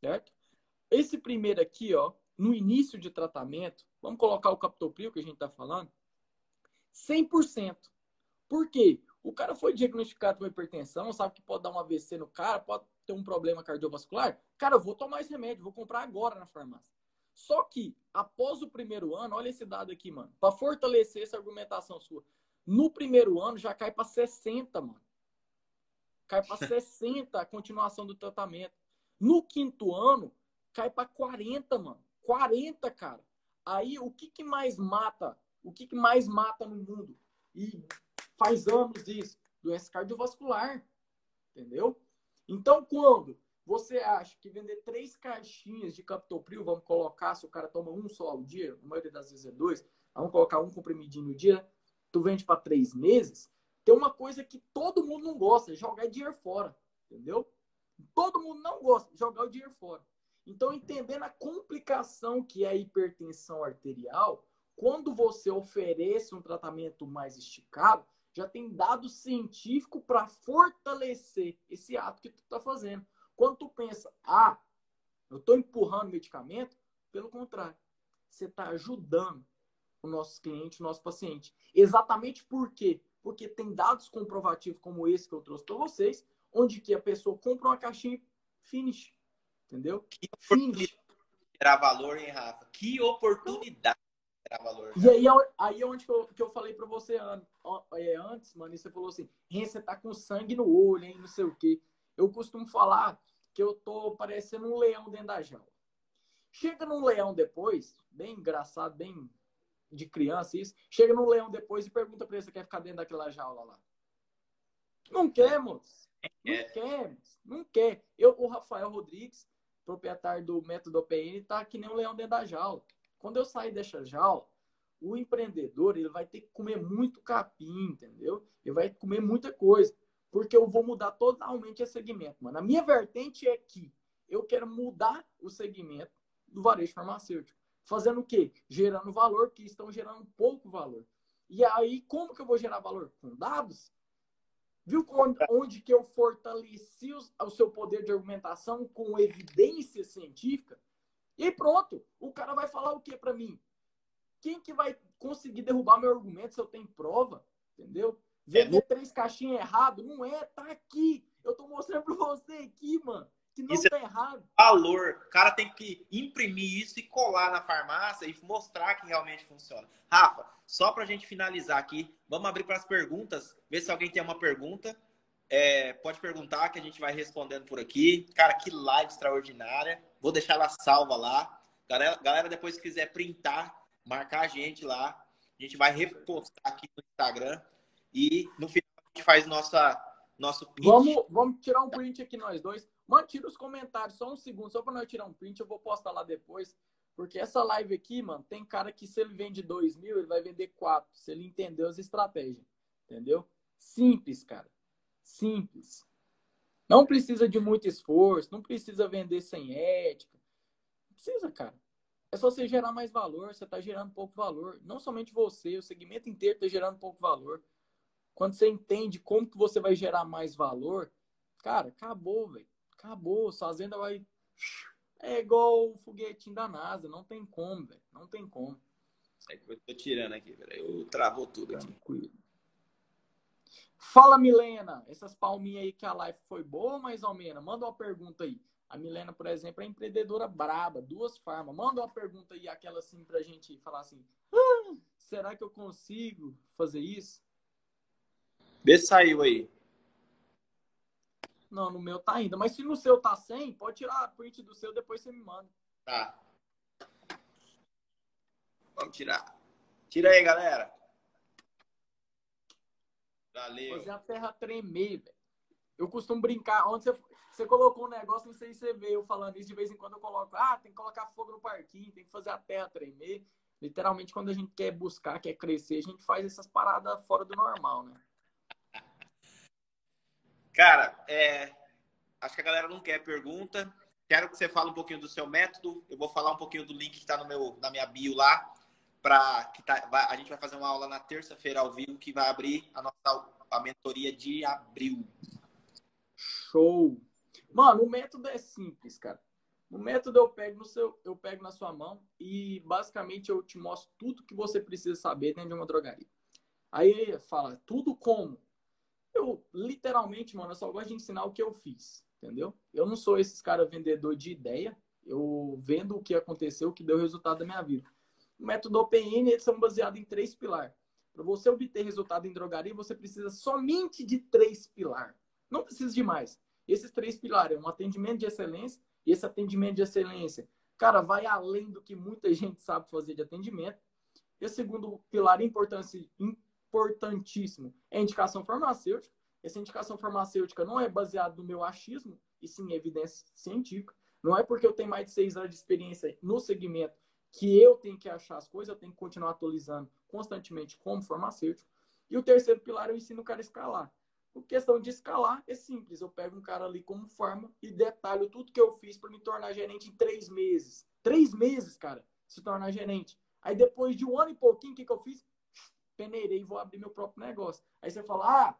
B: Certo? Esse primeiro aqui, ó, no início de tratamento, vamos colocar o captopril que a gente está falando, 100%. Por quê? O cara foi diagnosticado com hipertensão, sabe que pode dar um AVC no cara, pode ter um problema cardiovascular. Cara, eu vou tomar esse remédio, vou comprar agora na farmácia. Só que, após o primeiro ano, olha esse dado aqui, mano, para fortalecer essa argumentação sua. No primeiro ano já cai para 60, mano. Cai para 60 a continuação do tratamento. No quinto ano, cai para 40, mano. 40, cara. Aí o que, que mais mata? O que, que mais mata no mundo? E faz anos isso. Doença cardiovascular. Entendeu? Então, quando você acha que vender três caixinhas de captopril, vamos colocar, se o cara toma um só ao dia, na maioria das vezes é dois, vamos colocar um comprimidinho no dia, tu vende para três meses, tem uma coisa que todo mundo não gosta, é jogar dinheiro fora, entendeu? Todo mundo não gosta jogar o dinheiro fora. Então, entendendo a complicação que é a hipertensão arterial, quando você oferece um tratamento mais esticado, já tem dado científico para fortalecer esse ato que tu está fazendo. Quando tu pensa, ah, eu estou empurrando medicamento, pelo contrário, você está ajudando o nosso cliente, o nosso paciente. Exatamente por quê? Porque tem dados comprovativos como esse que eu trouxe para vocês, onde que a pessoa compra uma caixinha finish. Entendeu?
A: Que finish. Gerar valor, hein, Rafa? Que oportunidade gerar valor.
B: E aí, aí é onde que eu, que eu falei para você é, antes, mano, e você falou assim, você tá com sangue no olho, hein, não sei o quê. Eu costumo falar que eu tô parecendo um leão dentro da jaula. Chega num leão depois, bem engraçado, bem de criança isso, chega num leão depois e pergunta pra ele se quer ficar dentro daquela jaula lá. Não quer, moço. Não é. quer, moço. Não quer. Eu, o Rafael Rodrigues, proprietário do método OPN, tá que nem um leão dentro da jaula. Quando eu sair dessa jaula, o empreendedor ele vai ter que comer muito capim, entendeu? Ele vai comer muita coisa, porque eu vou mudar totalmente esse segmento, mano. A minha vertente é que eu quero mudar o segmento do varejo farmacêutico. Fazendo o quê? Gerando valor, que estão gerando pouco valor. E aí, como que eu vou gerar valor? Com dados? Viu onde, onde que eu fortaleci o, seu poder de argumentação com evidência científica? E pronto, o cara vai falar o que para mim? Quem que vai conseguir derrubar meu argumento se eu tenho prova? Entendeu? Vender é, três caixinhas errado, não é, tá aqui. Eu tô mostrando para você aqui, mano, que não isso tá é errado.
A: Valor. O cara tem que imprimir isso e colar na farmácia e mostrar que realmente funciona. Rafa, só pra gente finalizar aqui, vamos abrir para as perguntas, ver se alguém tem uma pergunta. É, pode perguntar que a gente vai respondendo por aqui. Cara, que live extraordinária. Vou deixar ela salva lá. Galera, galera depois se quiser printar, marcar a gente lá. A gente vai repostar aqui no Instagram. E no final a gente faz nossa, nosso
B: print. Vamos, vamos tirar um print aqui nós dois. Mano, tira os comentários, só um segundo, só para nós tirar um print. Eu vou postar lá depois. Porque essa live aqui, mano, tem cara que se ele vende 2 mil, ele vai vender 4. Se ele entendeu as estratégias. Entendeu? Simples, cara. Simples. Não precisa de muito esforço, não precisa vender sem ética. Não precisa, cara. É só você gerar mais valor, você está gerando pouco valor. Não somente você, o segmento inteiro está gerando pouco valor. Quando você entende como que você vai gerar mais valor, cara, acabou, velho. Acabou. Sua fazenda vai. É igual o foguetinho da NASA. Não tem como, velho. Não tem como.
A: É que eu tô tirando aqui, velho. Eu travou tudo aqui. Tranquilo.
B: Fala, Milena. Essas palminhas aí que a live foi boa, mais ou menos? Manda uma pergunta aí. A Milena, por exemplo, é empreendedora braba, duas farmas. Manda uma pergunta aí, aquela assim, pra gente falar assim: ah, será que eu consigo fazer isso?
A: Vê se saiu aí.
B: Não, no meu tá ainda. Mas se no seu tá sem, pode tirar a print do seu, depois você me manda.
A: Tá. Vamos tirar. Tira aí, galera. Valeu.
B: Fazer a terra tremer, velho. Eu costumo brincar. Onde você, você colocou um negócio, não sei se você vê eu falando isso, de vez em quando eu coloco, ah, tem que colocar fogo no parquinho, tem que fazer a terra tremer. Literalmente, quando a gente quer buscar, quer crescer, a gente faz essas paradas fora do normal, né?
A: Cara, é, acho que a galera não quer pergunta. Quero que você fale um pouquinho do seu método. Eu vou falar um pouquinho do link que está no meu, na minha bio lá para que tá, vai, a gente vai fazer uma aula na terça-feira ao vivo que vai abrir a nossa a mentoria de abril.
B: Show. Mano, o método é simples, cara. No método eu pego no seu, eu pego na sua mão e basicamente eu te mostro tudo que você precisa saber dentro de uma drogaria. Aí fala, tudo como? Eu literalmente, mano, eu só gosto de ensinar o que eu fiz, entendeu? Eu não sou esses cara vendedor de ideia, eu vendo o que aconteceu, o que deu resultado da minha vida. O método OPN, eles são baseados em três pilares. Para você obter resultado em drogaria, você precisa somente de três pilares. Não precisa de mais. Esses três pilares é um atendimento de excelência, e esse atendimento de excelência, cara, vai além do que muita gente sabe fazer de atendimento. E o segundo pilar importantíssimo é indicação farmacêutica. Essa indicação farmacêutica não é baseada no meu achismo, e sim em evidência científica. Não é porque eu tenho mais de seis anos de experiência no segmento que eu tenho que achar as coisas, eu tenho que continuar atualizando constantemente como farmacêutico. E o terceiro pilar eu ensino o cara a escalar. A questão de escalar é simples. Eu pego um cara ali como forma e detalho tudo que eu fiz para me tornar gerente em três meses. Três meses, cara, se tornar gerente. Aí depois de um ano e pouquinho, o que, que eu fiz? Peneirei e vou abrir meu próprio negócio. Aí você fala, ah,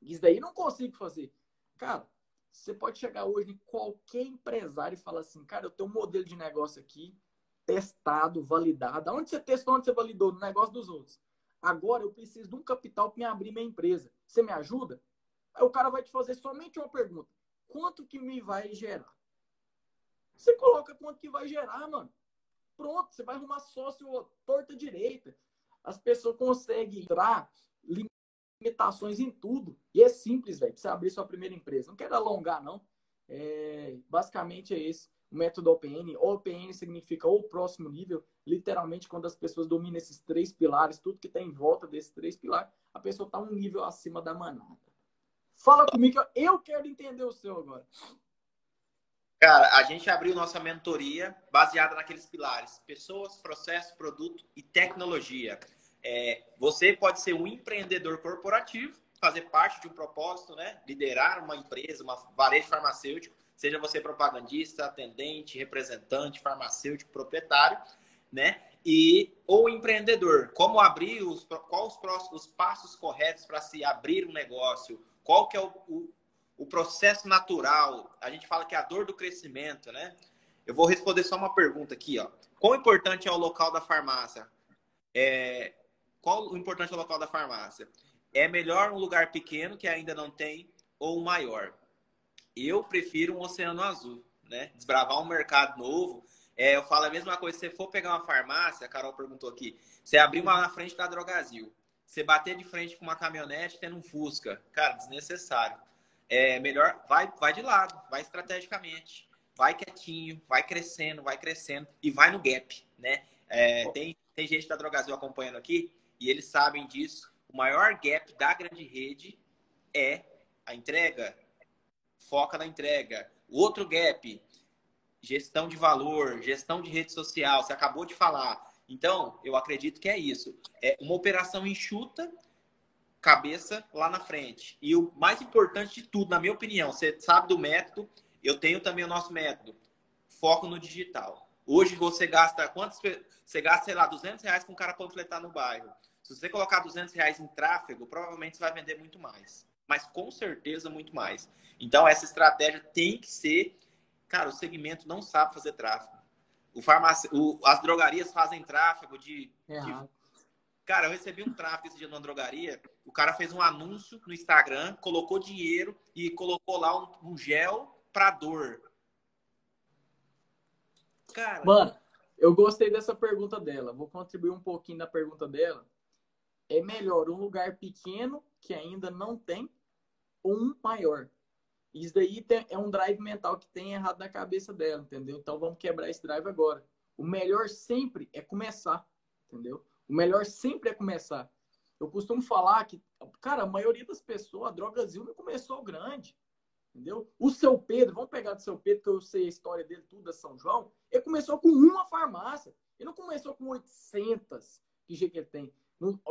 B: isso daí não consigo fazer. Cara, você pode chegar hoje em qualquer empresário e falar assim, cara, eu tenho um modelo de negócio aqui, testado, validado. Onde você testou, onde você validou? No negócio dos outros. Agora eu preciso de um capital para me abrir minha empresa. Você me ajuda? Aí o cara vai te fazer somente uma pergunta: quanto que me vai gerar? Você coloca quanto que vai gerar, mano. Pronto, você vai arrumar sócio torta direita. As pessoas conseguem entrar limitações em tudo. E é simples, velho, você abrir sua primeira empresa. Não quero alongar, não. É, basicamente é esse o método OPN. OPN significa o próximo nível, literalmente quando as pessoas dominam esses três pilares, tudo que está em volta desses três pilares, a pessoa está um nível acima da manada. Fala comigo, eu quero entender o seu agora.
A: Cara, a gente abriu nossa mentoria baseada naqueles pilares: pessoas, processo, produto e tecnologia. É, você pode ser um empreendedor corporativo, fazer parte de um propósito, né? Liderar uma empresa, uma varejo farmacêutico, seja você propagandista, atendente, representante, farmacêutico, proprietário, né? E ou empreendedor, como abrir os quais os próximos passos corretos para se abrir um negócio, qual que é o, o, o, processo natural? A gente fala que é a dor do crescimento, né? Eu vou responder só uma pergunta aqui, ó. Quão importante é o local da farmácia? É, qual o importante é o local da farmácia? É melhor um lugar pequeno que ainda não tem ou um maior? eu prefiro um oceano azul, né? Desbravar um mercado novo. É, eu falo a mesma coisa, se você for pegar uma farmácia, a Carol perguntou aqui, você abrir uma na frente da Drogazil, você bater de frente com uma caminhonete tendo um Fusca, cara, desnecessário. É melhor, vai, vai de lado, vai estrategicamente, vai quietinho, vai crescendo, vai crescendo e vai no gap, né? É, tem, tem gente da Drogazil acompanhando aqui e eles sabem disso. O maior gap da grande rede é a entrega foca na entrega. Outro gap, gestão de valor, gestão de rede social, você acabou de falar. Então, eu acredito que é isso. É uma operação enxuta, cabeça lá na frente. E o mais importante de tudo, na minha opinião, você sabe do método, eu tenho também o nosso método. Foco no digital. Hoje você gasta quantos? Você gasta, sei lá, 200 reais com um cara panfletar no bairro. Se você colocar 200 reais em tráfego, provavelmente você vai vender muito mais mas com certeza muito mais. Então, essa estratégia tem que ser. Cara, o segmento não sabe fazer tráfego. O farmácia, o, as drogarias fazem tráfego de, de, Cara, eu recebi um tráfego esse dia numa drogaria. O cara fez um anúncio no Instagram, colocou dinheiro e colocou lá um, um gel para dor.
B: Cara. Mano, eu gostei dessa pergunta dela. Vou contribuir um pouquinho na pergunta dela. É melhor um lugar pequeno que ainda não tem um maior. Isso daí é um drive mental que tem errado na cabeça dela, entendeu? Então vamos quebrar esse drive agora. O melhor sempre é começar, entendeu? O melhor sempre é começar. Eu costumo falar que, cara, a maioria das pessoas, a Drogazil não começou grande, entendeu? O seu Pedro, vamos pegar do seu Pedro, que eu sei a história dele tudo da São João, ele começou com uma farmácia. Ele não começou com 800 que jeito que ele tem.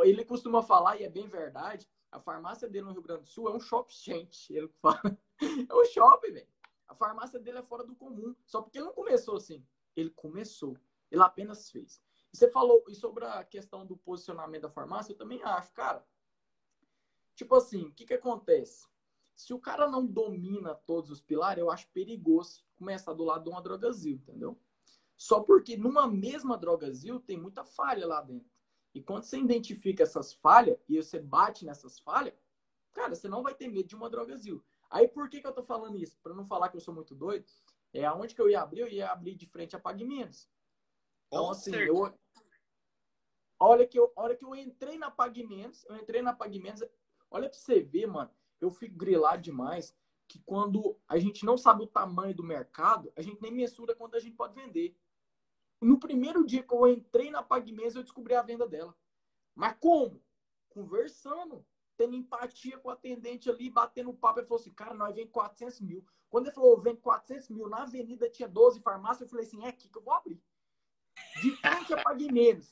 B: Ele costuma falar, e é bem verdade, a farmácia dele no Rio Grande do Sul é um shopping, gente. Ele fala. É um shopping, velho. A farmácia dele é fora do comum. Só porque ele não começou assim. Ele começou. Ele apenas fez. E você falou e sobre a questão do posicionamento da farmácia, eu também acho, cara. Tipo assim, o que que acontece? Se o cara não domina todos os pilares, eu acho perigoso começar do lado de uma drogazil, entendeu? Só porque numa mesma drogazil tem muita falha lá dentro. E quando você identifica essas falhas e você bate nessas falhas, cara, você não vai ter medo de uma drogazil. Aí por que, que eu tô falando isso? Para não falar que eu sou muito doido, é aonde que eu ia abrir, eu ia abrir de frente a Pague Menos. Então, assim, eu, olha que eu, olha que eu entrei na Pague Menos, eu entrei na Pague Menos, olha pra você ver, mano, eu fico grilado demais que quando a gente não sabe o tamanho do mercado, a gente nem mensura quando a gente pode vender. No primeiro dia que eu entrei na PagMes, eu descobri a venda dela. Mas como? Conversando, tendo empatia com o atendente ali, batendo papo. Ele falou assim, cara, nós vem 400 mil. Quando ele falou, vem 400 mil, na avenida tinha 12 farmácias, eu falei assim, é aqui que eu vou abrir. De frente a PagMes.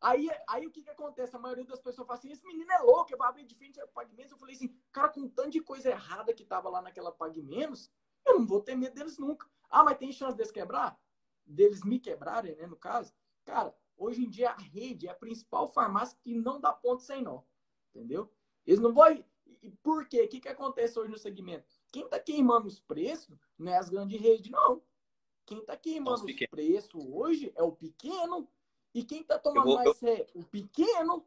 B: Aí, aí o que que acontece? A maioria das pessoas fala assim, esse menino é louco, eu vou abrir de frente a PagMenos. Eu falei assim, cara, com tanto de coisa errada que tava lá naquela PagMenos, eu não vou ter medo deles nunca. Ah, mas tem chance deles quebrar? Deles me quebrarem, né, no caso, cara, hoje em dia a rede é a principal farmácia que não dá ponto sem nó, entendeu? Eles não vão... E por quê? O que, que acontece hoje no segmento? Quem tá queimando os preços não é as grandes redes, não. Quem tá queimando os preços hoje é o pequeno. E quem tá tomando vou, mais é o pequeno.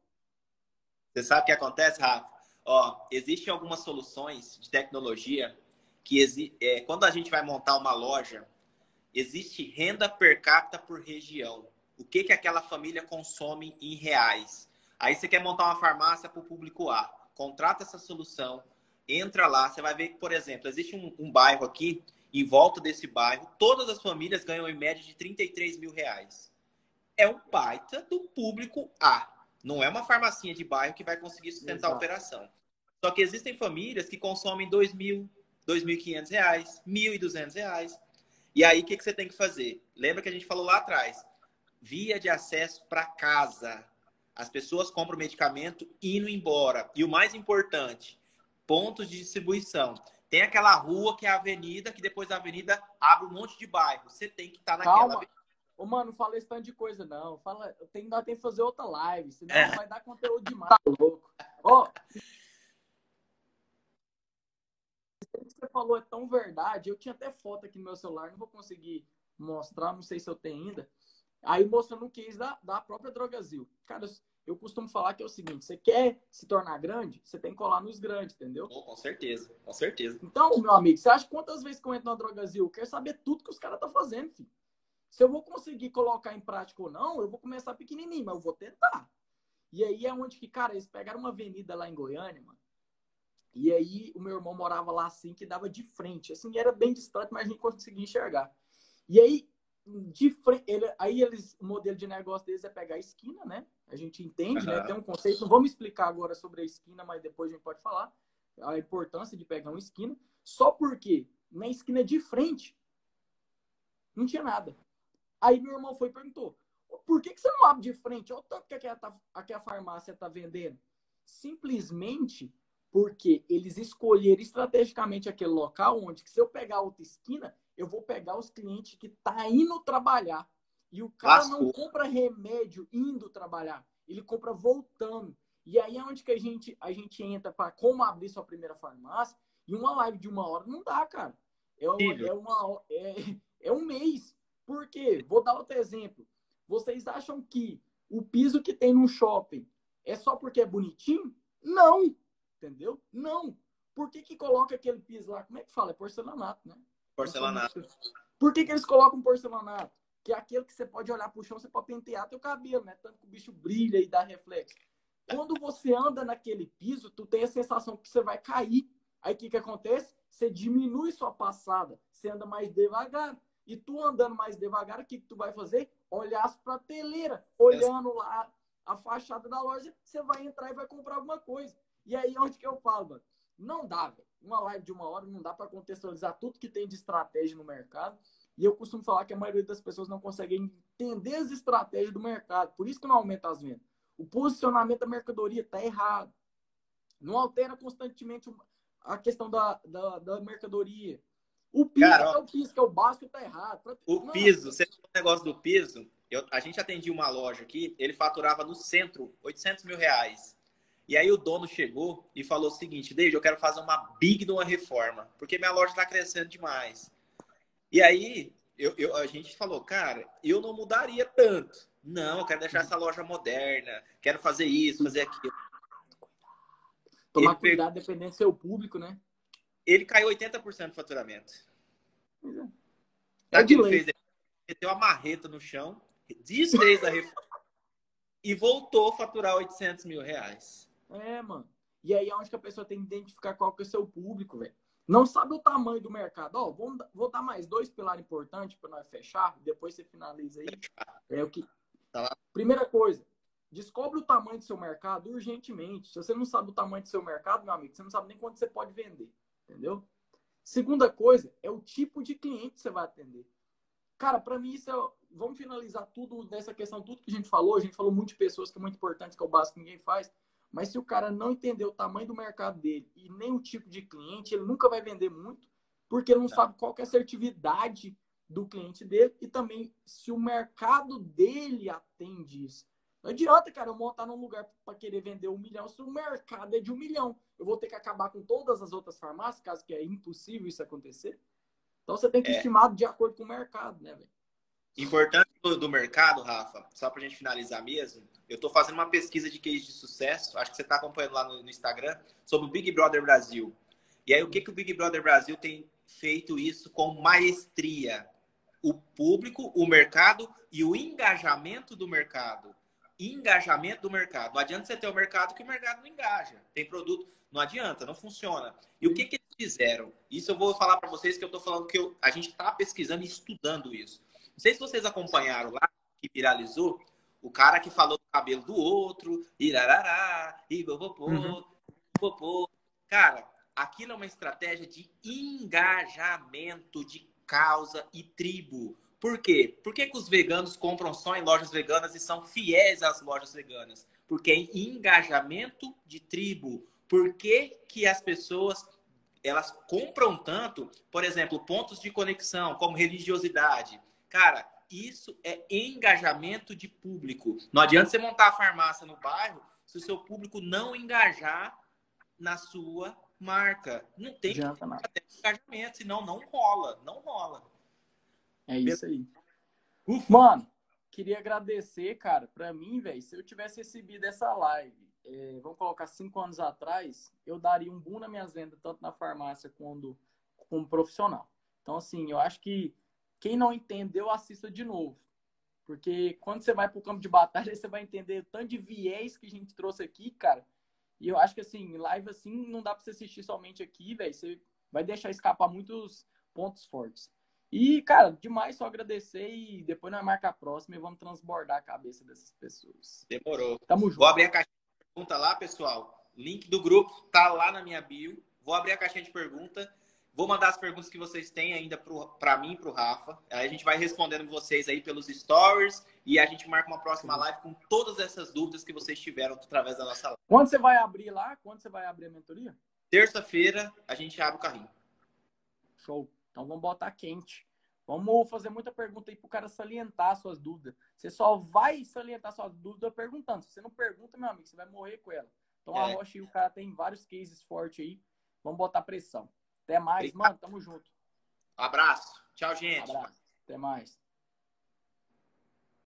A: Você sabe o que acontece, Rafa? Ó, existem algumas soluções de tecnologia que exi... é, quando a gente vai montar uma loja existe renda per capita por região. O que, que aquela família consome em reais? Aí você quer montar uma farmácia para o público A. Contrata essa solução, entra lá, você vai ver que, por exemplo, existe um, um bairro aqui, em volta desse bairro, todas as famílias ganham em média de 33 mil reais. É um baita do público A. Não é uma farmacinha de bairro que vai conseguir sustentar Exato. a operação. Só que existem famílias que consomem 2 mil, 2.500 reais, 1.200 reais. E aí, o que, que você tem que fazer? Lembra que a gente falou lá atrás? Via de acesso para casa. As pessoas compram medicamento indo embora. E o mais importante, pontos de distribuição. Tem aquela rua que é a avenida, que depois da avenida abre um monte de bairro. Você tem que estar tá naquela
B: Calma. Ô, mano, não fala esse tanto de coisa, não. Fala, tem, tem que fazer outra live, senão é. vai dar conteúdo demais. Tá louco. Ó, que você falou é tão verdade. Eu tinha até foto aqui no meu celular, não vou conseguir mostrar, não sei se eu tenho ainda. Aí mostrando o case da, da própria Drogazil. Cara, eu costumo falar que é o seguinte: você quer se tornar grande, você tem que colar nos grandes, entendeu?
A: com certeza, com certeza.
B: Então, meu amigo, você acha quantas vezes que eu entro na Drogazil? Eu quero saber tudo que os caras estão tá fazendo, filho. Se eu vou conseguir colocar em prática ou não, eu vou começar pequenininho, mas eu vou tentar. E aí é onde que, cara, eles pegaram uma avenida lá em Goiânia, mano. E aí o meu irmão morava lá assim, que dava de frente. Assim, era bem distante, mas a gente conseguia enxergar. E aí, de frente, ele, aí eles, o modelo de negócio deles é pegar a esquina, né? A gente entende, uhum. né? Tem um conceito. Não vamos explicar agora sobre a esquina, mas depois a gente pode falar a importância de pegar uma esquina. Só porque na esquina de frente não tinha nada. Aí meu irmão foi e perguntou: por que, que você não abre de frente? Olha o tanto que aquela, tá, aquela farmácia está vendendo. Simplesmente porque eles escolheram estrategicamente aquele local onde, se eu pegar outra esquina, eu vou pegar os clientes que tá indo trabalhar. E o cara Lascou. não compra remédio indo trabalhar, ele compra voltando. E aí é onde que a gente, a gente entra para como abrir sua primeira farmácia. E uma live de uma hora não dá, cara. É, uma, é, uma, é, é um mês. Por quê? Vou dar outro exemplo. Vocês acham que o piso que tem no shopping é só porque é bonitinho? Não! Entendeu? Não. Por que, que coloca aquele piso lá? Como é que fala? É porcelanato, né?
A: Porcelanato.
B: Por que, que eles colocam porcelanato? Que é aquele que você pode olhar pro chão, você pode pentear teu cabelo, né? Tanto que o bicho brilha e dá reflexo. Quando você anda naquele piso, tu tem a sensação que você vai cair. Aí o que, que acontece? Você diminui sua passada, você anda mais devagar. E tu andando mais devagar, o que, que tu vai fazer? Olhar as prateleiras, olhando lá a fachada da loja, você vai entrar e vai comprar alguma coisa. E aí, onde que eu falo, mano? Não dá, velho. Uma live de uma hora não dá para contextualizar tudo que tem de estratégia no mercado. E eu costumo falar que a maioria das pessoas não consegue entender as estratégias do mercado. Por isso que não aumenta as vendas. O posicionamento da mercadoria está errado. Não altera constantemente a questão da, da, da mercadoria. O piso, Cara, é o piso, que é o básico, está errado.
A: O não, piso, você o negócio do piso, eu, a gente atendia uma loja aqui, ele faturava no centro 800 mil reais. E aí o dono chegou e falou o seguinte, David, eu quero fazer uma big de uma reforma, porque minha loja está crescendo demais. E aí eu, eu, a gente falou, cara, eu não mudaria tanto. Não, eu quero deixar essa loja moderna, quero fazer isso, fazer aquilo.
B: Tomar ele cuidado pegou... dependendo do seu público, né?
A: Ele caiu 80% do faturamento.
B: É. É de ele fez? Ele
A: meteu a marreta no chão, desfez a reforma e voltou a faturar 800 mil reais.
B: É, mano. E aí é onde que a pessoa tem que identificar qual que é o seu público, velho. Não sabe o tamanho do mercado. Ó, vou, vou dar mais dois pilares importantes para nós fechar, depois você finaliza aí. É o que. Tá Primeira coisa, descobre o tamanho do seu mercado urgentemente. Se você não sabe o tamanho do seu mercado, meu amigo, você não sabe nem quanto você pode vender. Entendeu? Segunda coisa é o tipo de cliente que você vai atender. Cara, para mim isso é. Vamos finalizar tudo nessa questão, tudo que a gente falou. A gente falou muito de pessoas que é muito importante, que é o básico que ninguém faz. Mas se o cara não entender o tamanho do mercado dele e nem o tipo de cliente, ele nunca vai vender muito, porque ele não, não. sabe qual é a assertividade do cliente dele e também se o mercado dele atende isso. Não adianta, cara, eu montar num lugar para querer vender um milhão se o mercado é de um milhão. Eu vou ter que acabar com todas as outras farmácias, caso que é impossível isso acontecer. Então você tem que é. estimar de acordo com o mercado, né, velho?
A: Importante do, do, mercado, Rafa, só para a gente finalizar mesmo, eu estou fazendo uma pesquisa de case de sucesso, acho que você está acompanhando lá no, no, Instagram, sobre o Big Brother Brasil. E aí, o que, que o Big Brother Brasil tem feito isso com maestria? O público, o mercado e o engajamento do mercado. Engajamento do mercado. Não adianta você ter o mercado que o mercado não engaja. Tem produto, não adianta, não funciona. E o que, que eles fizeram? Isso eu vou falar para vocês que eu estou falando que eu, a gente está pesquisando e estudando isso. Não sei se vocês acompanharam lá, que viralizou, o cara que falou do cabelo do outro, irarará, e bobopô, uhum. bobopô. Cara, aquilo é uma estratégia de engajamento de causa e tribo. Por quê? Por que, que os veganos compram só em lojas veganas e são fiéis às lojas veganas? Porque é engajamento de tribo. Por que, que as pessoas elas compram tanto, por exemplo, pontos de conexão, como religiosidade, Cara, isso é engajamento de público. Não adianta você montar a farmácia no bairro se o seu público não engajar na sua marca. Não tem ter engajamento, senão não rola. Não rola.
B: É isso aí. Ufa. Mano, queria agradecer, cara. Pra mim, velho, se eu tivesse recebido essa live, é, vamos colocar cinco anos atrás, eu daria um boom nas minhas vendas, tanto na farmácia quanto como profissional. Então, assim, eu acho que quem não entendeu, assista de novo. Porque quando você vai para o campo de batalha, você vai entender o tanto de viés que a gente trouxe aqui, cara. E eu acho que, assim, live assim, não dá para você assistir somente aqui, velho. Você vai deixar escapar muitos pontos fortes. E, cara, demais só agradecer e depois nós marca a próxima e vamos transbordar a cabeça dessas pessoas.
A: Demorou.
B: Tamo junto.
A: Vou abrir a caixinha de pergunta lá, pessoal. Link do grupo tá lá na minha bio. Vou abrir a caixinha de pergunta. Vou mandar as perguntas que vocês têm ainda para mim e para o Rafa. Aí a gente vai respondendo vocês aí pelos stories e a gente marca uma próxima live com todas essas dúvidas que vocês tiveram através da nossa live.
B: Quando você vai abrir lá? Quando você vai abrir a mentoria?
A: Terça-feira a gente abre o carrinho.
B: Show. Então vamos botar quente. Vamos fazer muita pergunta aí para o cara salientar suas dúvidas. Você só vai salientar suas dúvidas perguntando. Se você não pergunta, meu amigo, você vai morrer com ela. Então é. a Rocha e o cara tem vários cases fortes aí. Vamos botar pressão. Até mais, Obrigado. mano. Tamo junto.
A: Abraço. Tchau, gente.
B: Abraço. Até mais.